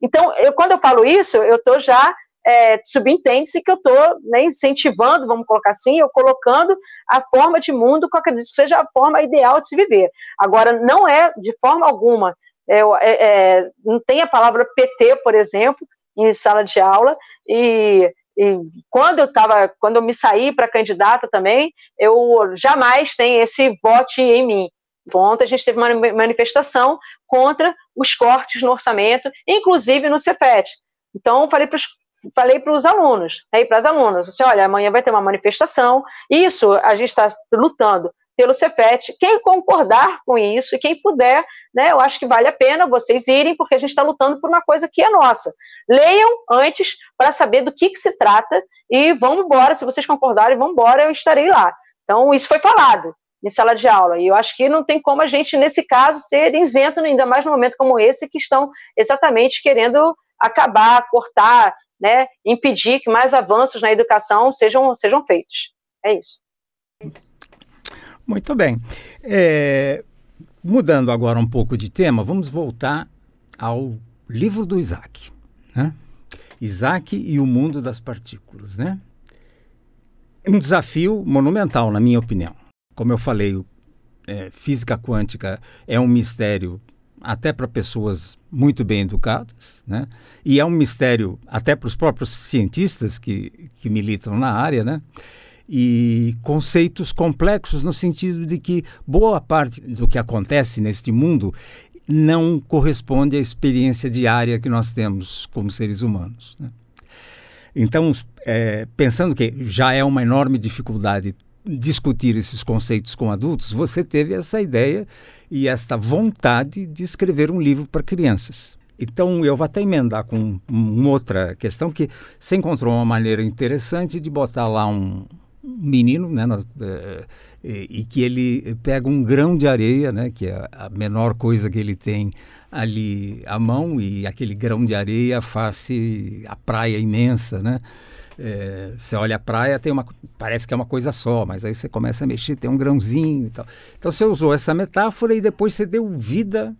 Então, eu, quando eu falo isso, eu estou já é, subentende-se que eu estou né, incentivando, vamos colocar assim, eu colocando a forma de mundo que eu acredito que seja a forma ideal de se viver. Agora, não é de forma alguma é, é, não tem a palavra PT, por exemplo, em sala de aula, e, e quando eu estava, quando eu me saí para candidata também, eu jamais tenho esse vote em mim. Ontem a gente teve uma manifestação contra os cortes no orçamento, inclusive no Cefet. Então, falei para os falei para os alunos, aí para as alunas, assim, olha, amanhã vai ter uma manifestação, isso a gente está lutando pelo Cefet, quem concordar com isso e quem puder, né, eu acho que vale a pena vocês irem, porque a gente está lutando por uma coisa que é nossa. Leiam antes para saber do que, que se trata e vamos embora, se vocês concordarem, vamos embora, eu estarei lá. Então, isso foi falado em sala de aula. E eu acho que não tem como a gente, nesse caso, ser isento, ainda mais num momento como esse, que estão exatamente querendo acabar, cortar, né, impedir que mais avanços na educação sejam, sejam feitos. É isso. Muito bem. É, mudando agora um pouco de tema, vamos voltar ao livro do Isaac. Né? Isaac e o mundo das partículas. Né? Um desafio monumental, na minha opinião como eu falei, é, física quântica é um mistério até para pessoas muito bem educadas, né? E é um mistério até para os próprios cientistas que, que militam na área, né? E conceitos complexos no sentido de que boa parte do que acontece neste mundo não corresponde à experiência diária que nós temos como seres humanos. Né? Então, é, pensando que já é uma enorme dificuldade discutir esses conceitos com adultos, você teve essa ideia e esta vontade de escrever um livro para crianças. Então, eu vou até emendar com uma outra questão, que você encontrou uma maneira interessante de botar lá um menino, né, é, e, e, que ele pega um grão de areia, né, que é a menor coisa que ele tem ali à mão, e aquele grão de areia faz a praia imensa, né? É, você olha a praia, tem uma, parece que é uma coisa só, mas aí você começa a mexer, tem um grãozinho e tal. Então você usou essa metáfora e depois você deu vida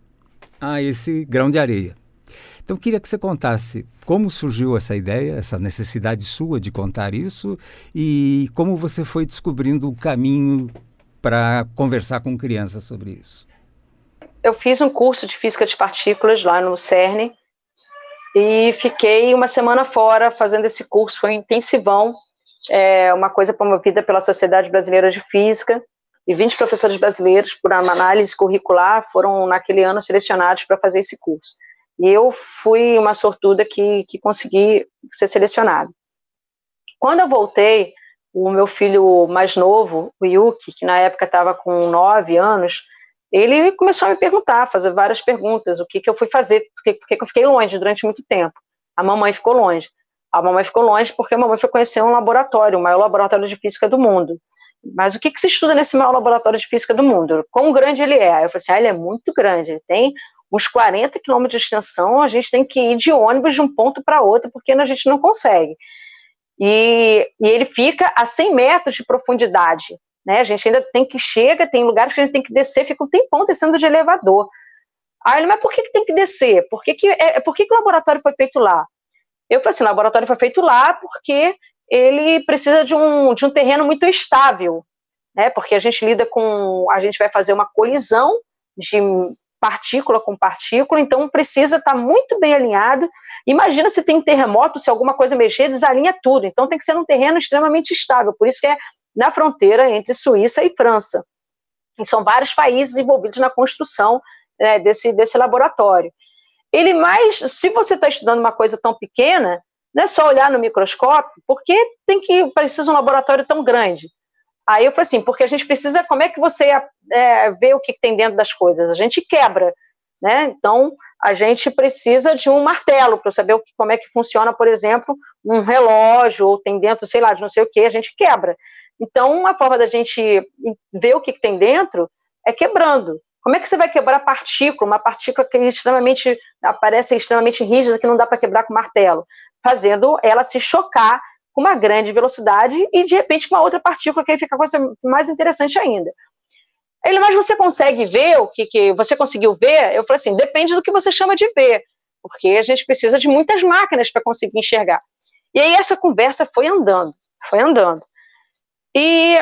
a esse grão de areia. Então queria que você contasse como surgiu essa ideia, essa necessidade sua de contar isso e como você foi descobrindo o caminho para conversar com crianças sobre isso. Eu fiz um curso de física de partículas lá no CERN e fiquei uma semana fora fazendo esse curso, foi intensivão, é uma coisa promovida pela Sociedade Brasileira de Física, e 20 professores brasileiros, por uma análise curricular, foram naquele ano selecionados para fazer esse curso. E eu fui uma sortuda que, que consegui ser selecionado. Quando eu voltei, o meu filho mais novo, o Yuki, que na época estava com 9 anos, ele começou a me perguntar, fazer várias perguntas, o que, que eu fui fazer, por que, eu fiquei longe durante muito tempo. A mamãe ficou longe. A mamãe ficou longe porque a mamãe foi conhecer um laboratório, o maior laboratório de física do mundo. Mas o que, que se estuda nesse maior laboratório de física do mundo? Quão grande ele é? Eu falei assim, ah, ele é muito grande, ele tem uns 40 quilômetros de extensão, a gente tem que ir de ônibus de um ponto para outro, porque a gente não consegue. E, e ele fica a 100 metros de profundidade né? A gente ainda tem que chega, tem lugares que a gente tem que descer, fica um tempão descendo de elevador. Aí ele, mas por que, que tem que descer? Por que, que, é, por que, que o laboratório foi feito lá? Eu falei assim, o laboratório foi feito lá porque ele precisa de um, de um terreno muito estável, né? Porque a gente lida com, a gente vai fazer uma colisão de partícula com partícula, então precisa estar muito bem alinhado. Imagina se tem terremoto, se alguma coisa mexer, desalinha tudo. Então tem que ser um terreno extremamente estável. Por isso que é na fronteira entre Suíça e França. E são vários países envolvidos na construção né, desse, desse laboratório. Ele mais, se você está estudando uma coisa tão pequena, não é só olhar no microscópio, porque tem que precisa um laboratório tão grande. Aí eu falei assim, porque a gente precisa, como é que você é, vê o que tem dentro das coisas? A gente quebra, né? Então a gente precisa de um martelo para saber que, como é que funciona, por exemplo, um relógio ou tem dentro, sei lá, de não sei o que, a gente quebra. Então, uma forma da gente ver o que, tem dentro é quebrando. Como é que você vai quebrar partícula, uma partícula que é extremamente aparece extremamente rígida que não dá para quebrar com martelo, fazendo ela se chocar com uma grande velocidade e de repente com uma outra partícula que aí fica a coisa mais interessante ainda. Ele, mas você consegue ver o que, que você conseguiu ver? Eu falei assim, depende do que você chama de ver, porque a gente precisa de muitas máquinas para conseguir enxergar. E aí essa conversa foi andando, foi andando. E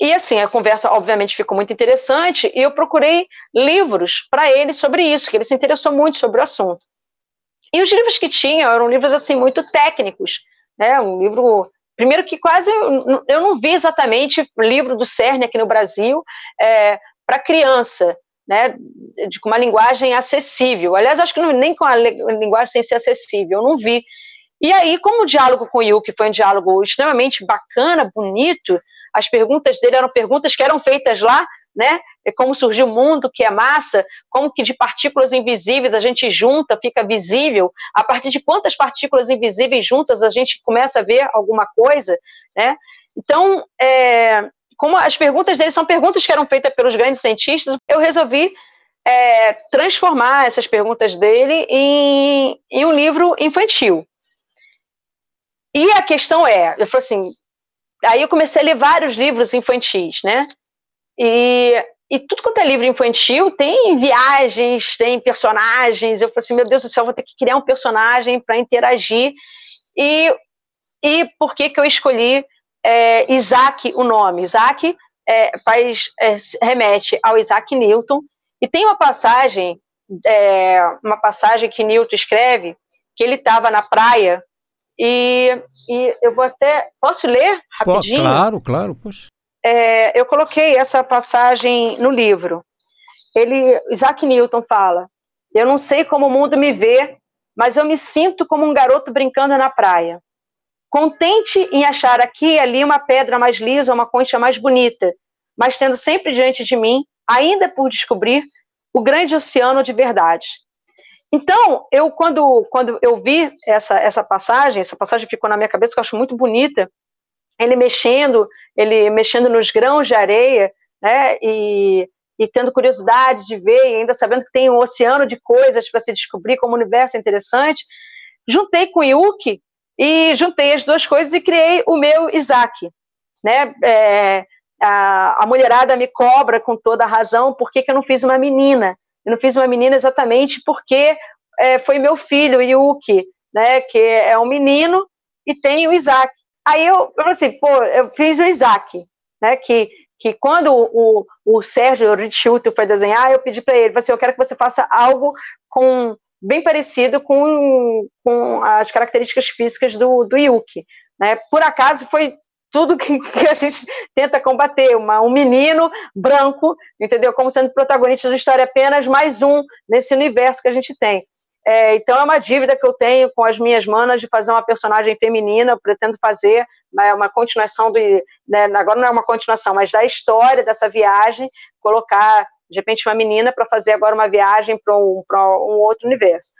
e assim, a conversa obviamente ficou muito interessante e eu procurei livros para ele sobre isso, que ele se interessou muito sobre o assunto. E os livros que tinha eram livros assim muito técnicos, né? Um livro primeiro que quase eu não vi exatamente livro do CERN aqui no Brasil é, para criança, né? De uma linguagem acessível. Aliás, acho que não, nem com a linguagem sem ser acessível, eu não vi. E aí, como o diálogo com o Yuki foi um diálogo extremamente bacana, bonito, as perguntas dele eram perguntas que eram feitas lá, né? É como surgiu o mundo, que é massa, como que de partículas invisíveis a gente junta, fica visível, a partir de quantas partículas invisíveis juntas a gente começa a ver alguma coisa, né? Então, é, como as perguntas dele são perguntas que eram feitas pelos grandes cientistas, eu resolvi é, transformar essas perguntas dele em, em um livro infantil. E a questão é, eu falei assim, aí eu comecei a ler vários livros infantis, né? E, e tudo quanto é livro infantil tem viagens, tem personagens. Eu falei assim, meu Deus do céu, vou ter que criar um personagem para interagir. E, e por que que eu escolhi é, Isaac, o nome? Isaac é, faz, é, remete ao Isaac Newton. E tem uma passagem, é, uma passagem que Newton escreve, que ele estava na praia e, e eu vou até. Posso ler rapidinho? Pô, claro, claro, poxa. É, eu coloquei essa passagem no livro. Ele, Isaac Newton fala: Eu não sei como o mundo me vê, mas eu me sinto como um garoto brincando na praia. Contente em achar aqui e ali uma pedra mais lisa, uma concha mais bonita, mas tendo sempre diante de mim, ainda por descobrir, o grande oceano de verdade. Então, eu quando, quando eu vi essa, essa passagem, essa passagem ficou na minha cabeça, que eu acho muito bonita, ele mexendo, ele mexendo nos grãos de areia, né, e, e tendo curiosidade de ver, e ainda sabendo que tem um oceano de coisas para se descobrir, como o universo é interessante, juntei com o Yuki e juntei as duas coisas e criei o meu Isaac, né, é, a, a mulherada me cobra com toda a razão, por que, que eu não fiz uma menina? Eu não fiz uma menina exatamente porque é, foi meu filho, Yuki, né, que é um menino, e tem o Isaac. Aí eu, eu falei assim, pô, eu fiz o Isaac, né, que, que quando o, o Sérgio Richuto foi desenhar, eu pedi para ele, assim, eu quero que você faça algo com bem parecido com, com as características físicas do, do Yuki. Né? Por acaso foi tudo que, que, a gente tenta combater, uma, um menino branco, entendeu? Como sendo protagonista da história apenas mais um nesse universo que a gente tem. É, então é uma dívida que eu tenho com as minhas manas de fazer uma personagem feminina, eu pretendo fazer uma, uma continuação do, né, agora não é uma continuação, mas da história dessa viagem, colocar de repente uma menina para fazer agora uma viagem para um, um outro universo.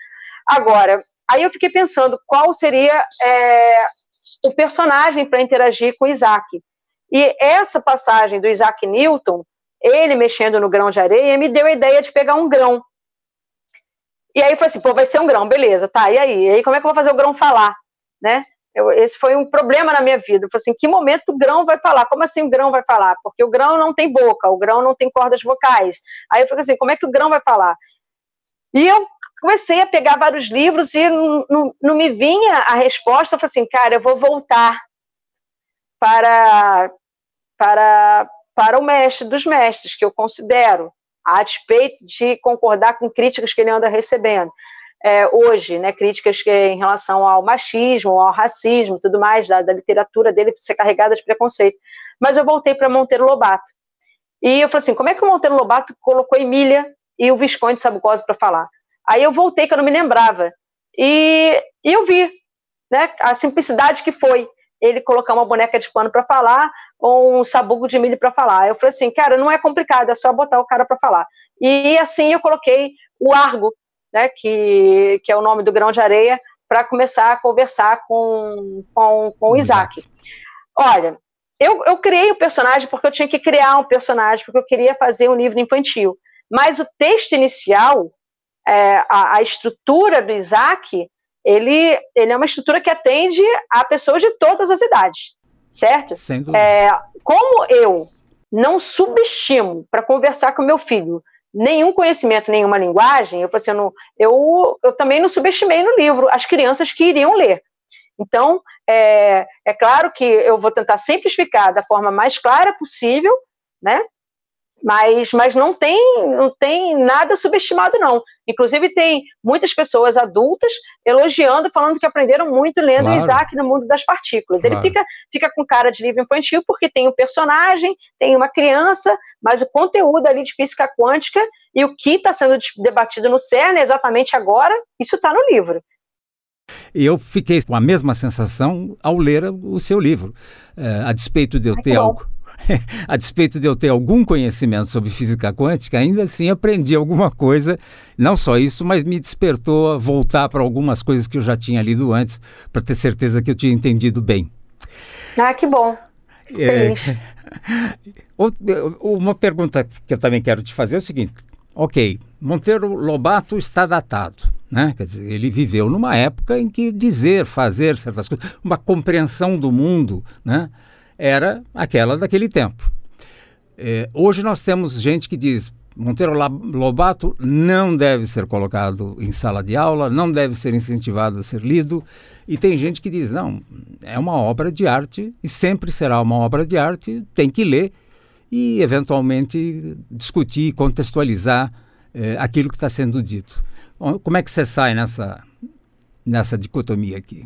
Agora, aí eu fiquei pensando qual seria é, o personagem para interagir com Isaac. E essa passagem do Isaac Newton, ele mexendo no grão de areia, me deu a ideia de pegar um grão. E aí foi assim, pô, vai ser um grão, beleza, tá, e aí? E aí como é que eu vou fazer o grão falar, né? Eu, esse foi um problema na minha vida. Eu falei assim, que momento o grão vai falar? Como assim o grão vai falar? Porque o grão não tem boca, o grão não tem cordas vocais. Aí eu falei assim, como é que o grão vai falar? E eu comecei a pegar vários livros e não, não, não me vinha a resposta. Eu falei assim, cara, eu vou voltar para, para, para o mestre dos mestres, que eu considero, a despeito de concordar com críticas que ele anda recebendo. É, hoje, né, críticas que, em relação ao machismo, ao racismo, tudo mais, da, da literatura dele ser carregada de preconceito. Mas eu voltei para Monteiro Lobato. E eu falei assim, como é que o Monteiro Lobato colocou Emília e o Visconde Sabugosa para falar? Aí eu voltei, que eu não me lembrava. E, e eu vi né, a simplicidade que foi ele colocar uma boneca de pano para falar ou um sabugo de milho para falar. Eu falei assim, cara, não é complicado, é só botar o cara para falar. E assim eu coloquei o Argo, né, que, que é o nome do grão de areia, para começar a conversar com, com, com o Isaac. Olha, eu, eu criei o personagem porque eu tinha que criar um personagem, porque eu queria fazer um livro infantil. Mas o texto inicial é, a, a, estrutura do Isaac, ele, ele é uma estrutura que atende a pessoas de todas as idades, certo? Sem dúvida. É, como eu não subestimo para conversar com meu filho nenhum conhecimento, nenhuma linguagem, eu, assim, eu, não, eu, eu também não subestimei no livro as crianças que iriam ler. Então, é, é claro que eu vou tentar sempre explicar da forma mais clara possível, né? Mas, mas não tem não tem nada subestimado não. Inclusive tem muitas pessoas adultas elogiando, falando que aprenderam muito lendo claro. Isaac no mundo das partículas. Claro. Ele fica fica com cara de livro infantil porque tem um personagem, tem uma criança, mas o conteúdo ali de física quântica e o que está sendo debatido no CERN exatamente agora, isso está no livro. E eu fiquei com a mesma sensação ao ler o seu livro, é, a despeito de eu Ai, ter algo a despeito de eu ter algum conhecimento sobre física quântica, ainda assim aprendi alguma coisa, não só isso, mas me despertou a voltar para algumas coisas que eu já tinha lido antes, para ter certeza que eu tinha entendido bem. Ah, que bom. É, uma pergunta que eu também quero te fazer é o seguinte: ok, Monteiro Lobato está datado. Né? Quer dizer, ele viveu numa época em que dizer, fazer certas coisas, uma compreensão do mundo, né? Era aquela daquele tempo. É, hoje nós temos gente que diz Monteiro Lobato não deve ser colocado em sala de aula, não deve ser incentivado a ser lido. E tem gente que diz, não, é uma obra de arte e sempre será uma obra de arte, tem que ler e, eventualmente, discutir, contextualizar é, aquilo que está sendo dito. Como é que você sai nessa, nessa dicotomia aqui?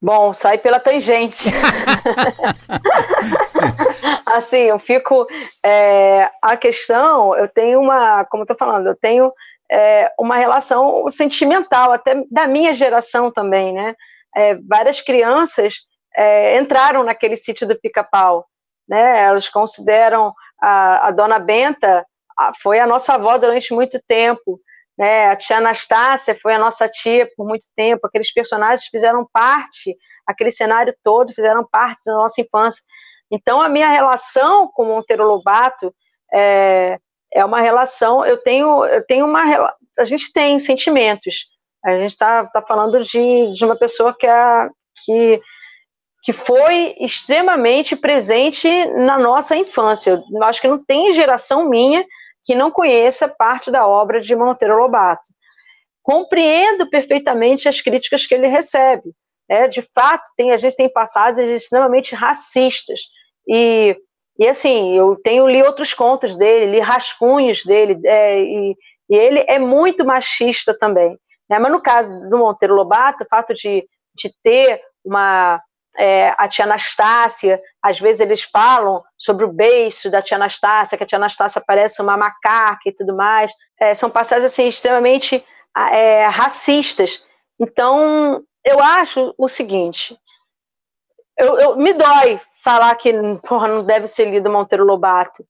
Bom, sai pela tangente. assim, eu fico. É, a questão, eu tenho uma, como eu tô falando, eu tenho é, uma relação sentimental, até da minha geração também, né? É, várias crianças é, entraram naquele sítio do pica-pau, né? Elas consideram a, a dona Benta a, foi a nossa avó durante muito tempo. Né? A tia Anastácia foi a nossa tia por muito tempo. Aqueles personagens fizeram parte, aquele cenário todo fizeram parte da nossa infância. Então, a minha relação com Monteiro Lobato é, é uma relação. Eu tenho, eu tenho uma. A gente tem sentimentos. A gente está tá falando de, de uma pessoa que, é, que, que foi extremamente presente na nossa infância. Eu acho que não tem geração minha que não conheça parte da obra de Monteiro Lobato. Compreendo perfeitamente as críticas que ele recebe. É, de fato, tem, a gente tem passagens extremamente racistas. E, e assim, eu tenho li outros contos dele, li rascunhos dele, é, e, e, ele é muito machista também. Né? Mas no caso do Monteiro Lobato, o fato de, de ter uma, é, a tia Anastácia, às vezes eles falam sobre o beijo da tia Anastácia, que a tia Anastácia parece uma macaca e tudo mais. É, são passagens assim, extremamente é, racistas. Então, eu acho o seguinte: eu, eu, me dói falar que porra, não deve ser lido Monteiro Lobato.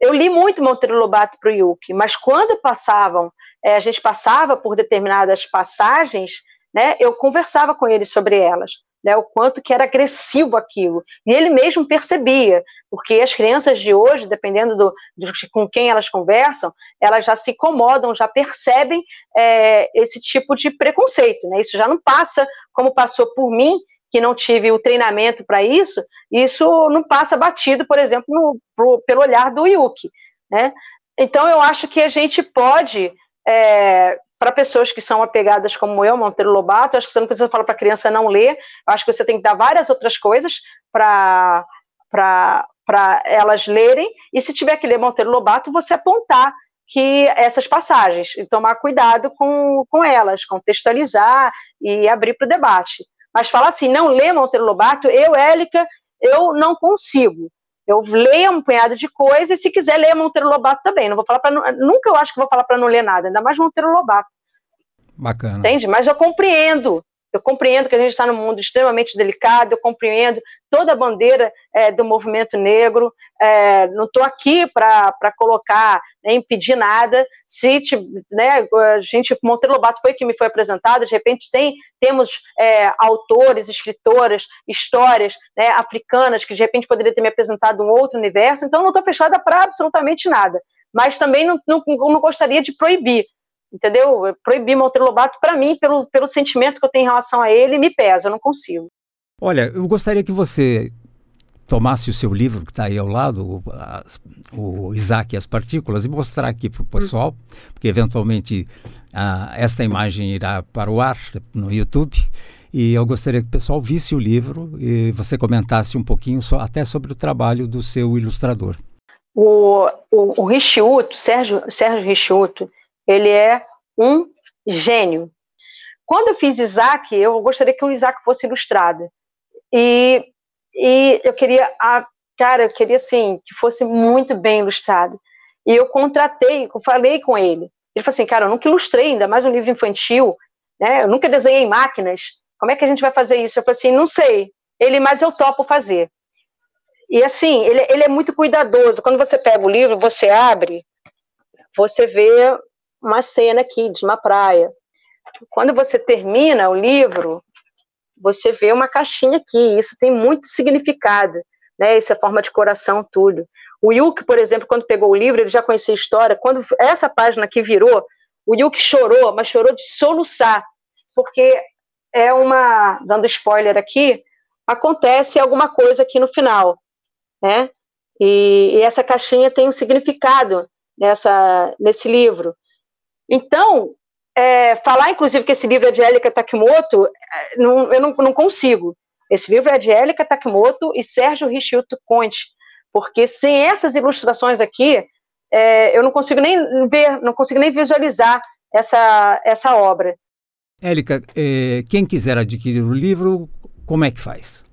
Eu li muito Monteiro Lobato para o Yuki, mas quando passavam, é, a gente passava por determinadas passagens, né, eu conversava com ele sobre elas né, o quanto que era agressivo aquilo. E ele mesmo percebia, porque as crianças de hoje, dependendo do, do com quem elas conversam, elas já se incomodam, já percebem é, esse tipo de preconceito. Né? Isso já não passa como passou por mim, que não tive o treinamento para isso, isso não passa batido, por exemplo, no, pro, pelo olhar do Yuki. Né? Então, eu acho que a gente pode é, para pessoas que são apegadas como eu, Monteiro Lobato, acho que você não precisa falar para a criança não ler, acho que você tem que dar várias outras coisas para para elas lerem, e se tiver que ler Monteiro Lobato, você apontar que essas passagens, e tomar cuidado com, com elas, contextualizar e abrir para o debate. Mas falar assim, não lê Monteiro Lobato, eu, Élica, eu não consigo. Eu leio um punhado de coisas e se quiser ler Monteiro Lobato também. Não vou falar para nunca eu acho que vou falar para não ler nada, ainda mais Monteiro Lobato. Bacana. Entende? Mas eu compreendo eu compreendo que a gente está num mundo extremamente delicado, eu compreendo toda a bandeira é, do movimento negro, é, não estou aqui para colocar, né, impedir nada. Se né, a gente, Monteiro Lobato foi que me foi apresentado, de repente tem, temos é, autores, escritoras, histórias né, africanas que de repente poderia ter me apresentado um outro universo, então não estou fechada para absolutamente nada. Mas também não, não, não gostaria de proibir entendeu? Proibir Monteiro Lobato, para mim, pelo, pelo sentimento que eu tenho em relação a ele, me pesa, eu não consigo. Olha, eu gostaria que você tomasse o seu livro que está aí ao lado, o, o, Isaac e as Partículas, e mostrar aqui para o pessoal, porque eventualmente esta imagem irá para o ar no YouTube, E eu gostaria que o pessoal visse o livro e você comentasse um pouquinho só, até sobre o trabalho do seu ilustrador. O, o, o Richiuto, Sérgio, Sérgio Richiuto, ele é um gênio. Quando eu fiz Isaac, eu gostaria que o Isaac fosse ilustrado. E, e eu queria, a, cara, eu queria assim, que fosse muito bem ilustrado. E eu contratei, eu falei com ele. Ele falou assim, cara, eu nunca ilustrei ainda mais um livro infantil, né? Eu nunca desenhei máquinas. Como é que a gente vai fazer isso? Eu falei assim, não sei. Ele, mas eu topo fazer. E assim, ele, ele é muito cuidadoso. Quando você pega o livro, você abre, você vê uma cena aqui de uma praia. Quando você termina o livro, você vê uma caixinha aqui. Isso tem muito significado, né? Isso é forma de coração, tudo. O Yuki, por exemplo, quando pegou o livro, ele já conhecia a história. Quando essa página aqui virou, o Yuki chorou, mas chorou de soluçar, porque é uma, dando spoiler aqui, acontece alguma coisa aqui no final, né? E, e essa caixinha tem um significado nessa, nesse livro. Então, é, falar, inclusive, que esse livro é de Elika Takimoto, é, não, eu não, não, consigo. Esse livro é de Elika Takimoto e Sérgio Richilto Conte, porque sem essas ilustrações aqui, é, eu não consigo nem ver, não consigo nem visualizar essa, essa obra. Élica, é, quem quiser adquirir o livro, como é que faz?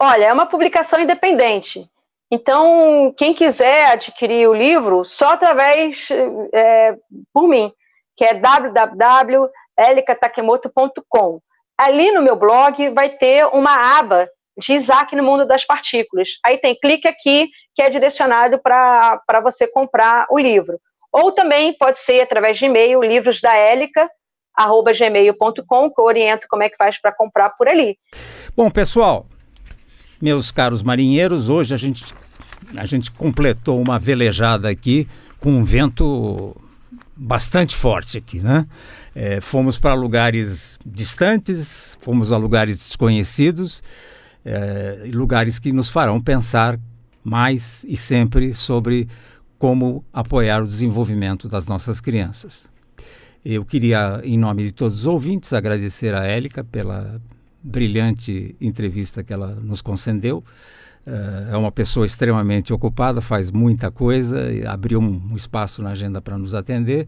Olha, é uma publicação independente. Então, quem quiser adquirir o livro, só através é, por mim, que é www.elicatakemoto.com. Ali no meu blog vai ter uma aba de Isaac no mundo das partículas. Aí tem clique aqui, que é direcionado para você comprar o livro. Ou também pode ser através de e-mail, livros da Élica, arroba gmail.com, que eu oriento como é que faz para comprar por ali. Bom, pessoal, meus caros marinheiros, hoje a gente, a gente completou uma velejada aqui com um vento bastante forte aqui, né? É, fomos para lugares distantes, fomos a lugares desconhecidos, é, lugares que nos farão pensar mais e sempre sobre como apoiar o desenvolvimento das nossas crianças. Eu queria, em nome de todos os ouvintes, agradecer a Élica pela brilhante entrevista que ela nos concedeu. Uh, é uma pessoa extremamente ocupada, faz muita coisa, abriu um espaço na agenda para nos atender.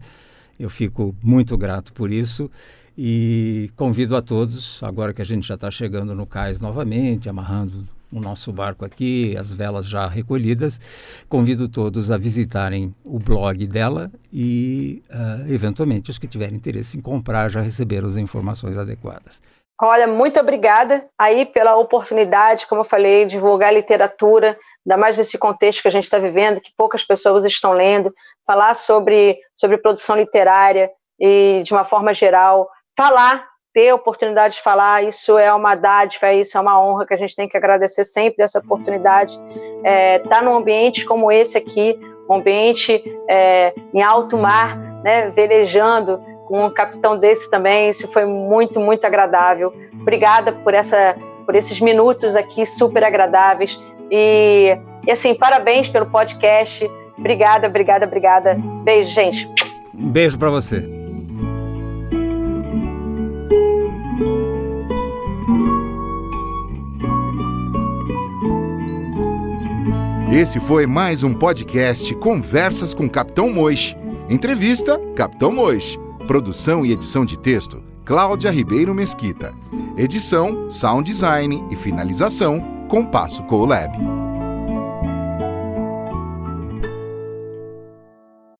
Eu fico muito grato por isso. E convido a todos, agora que a gente já está chegando no cais novamente, amarrando o nosso barco aqui, as velas já recolhidas, convido todos a visitarem o blog dela e, uh, eventualmente, os que tiverem interesse em comprar já receberam as informações adequadas. Olha, muito obrigada aí pela oportunidade, como eu falei, divulgar literatura, ainda mais nesse contexto que a gente está vivendo, que poucas pessoas estão lendo, falar sobre, sobre produção literária e, de uma forma geral, falar, ter a oportunidade de falar, isso é uma dádiva, isso é uma honra que a gente tem que agradecer sempre essa oportunidade. Estar é, tá num ambiente como esse aqui, um ambiente é, em alto mar, né, velejando um capitão desse também, isso foi muito, muito agradável. Obrigada por, essa, por esses minutos aqui super agradáveis. E, e assim, parabéns pelo podcast. Obrigada, obrigada, obrigada. Beijo, gente. Um beijo para você. Esse foi mais um podcast Conversas com Capitão Mois. Entrevista Capitão Mois. Produção e edição de texto Cláudia Ribeiro Mesquita. Edição, sound design e finalização Compasso Colab.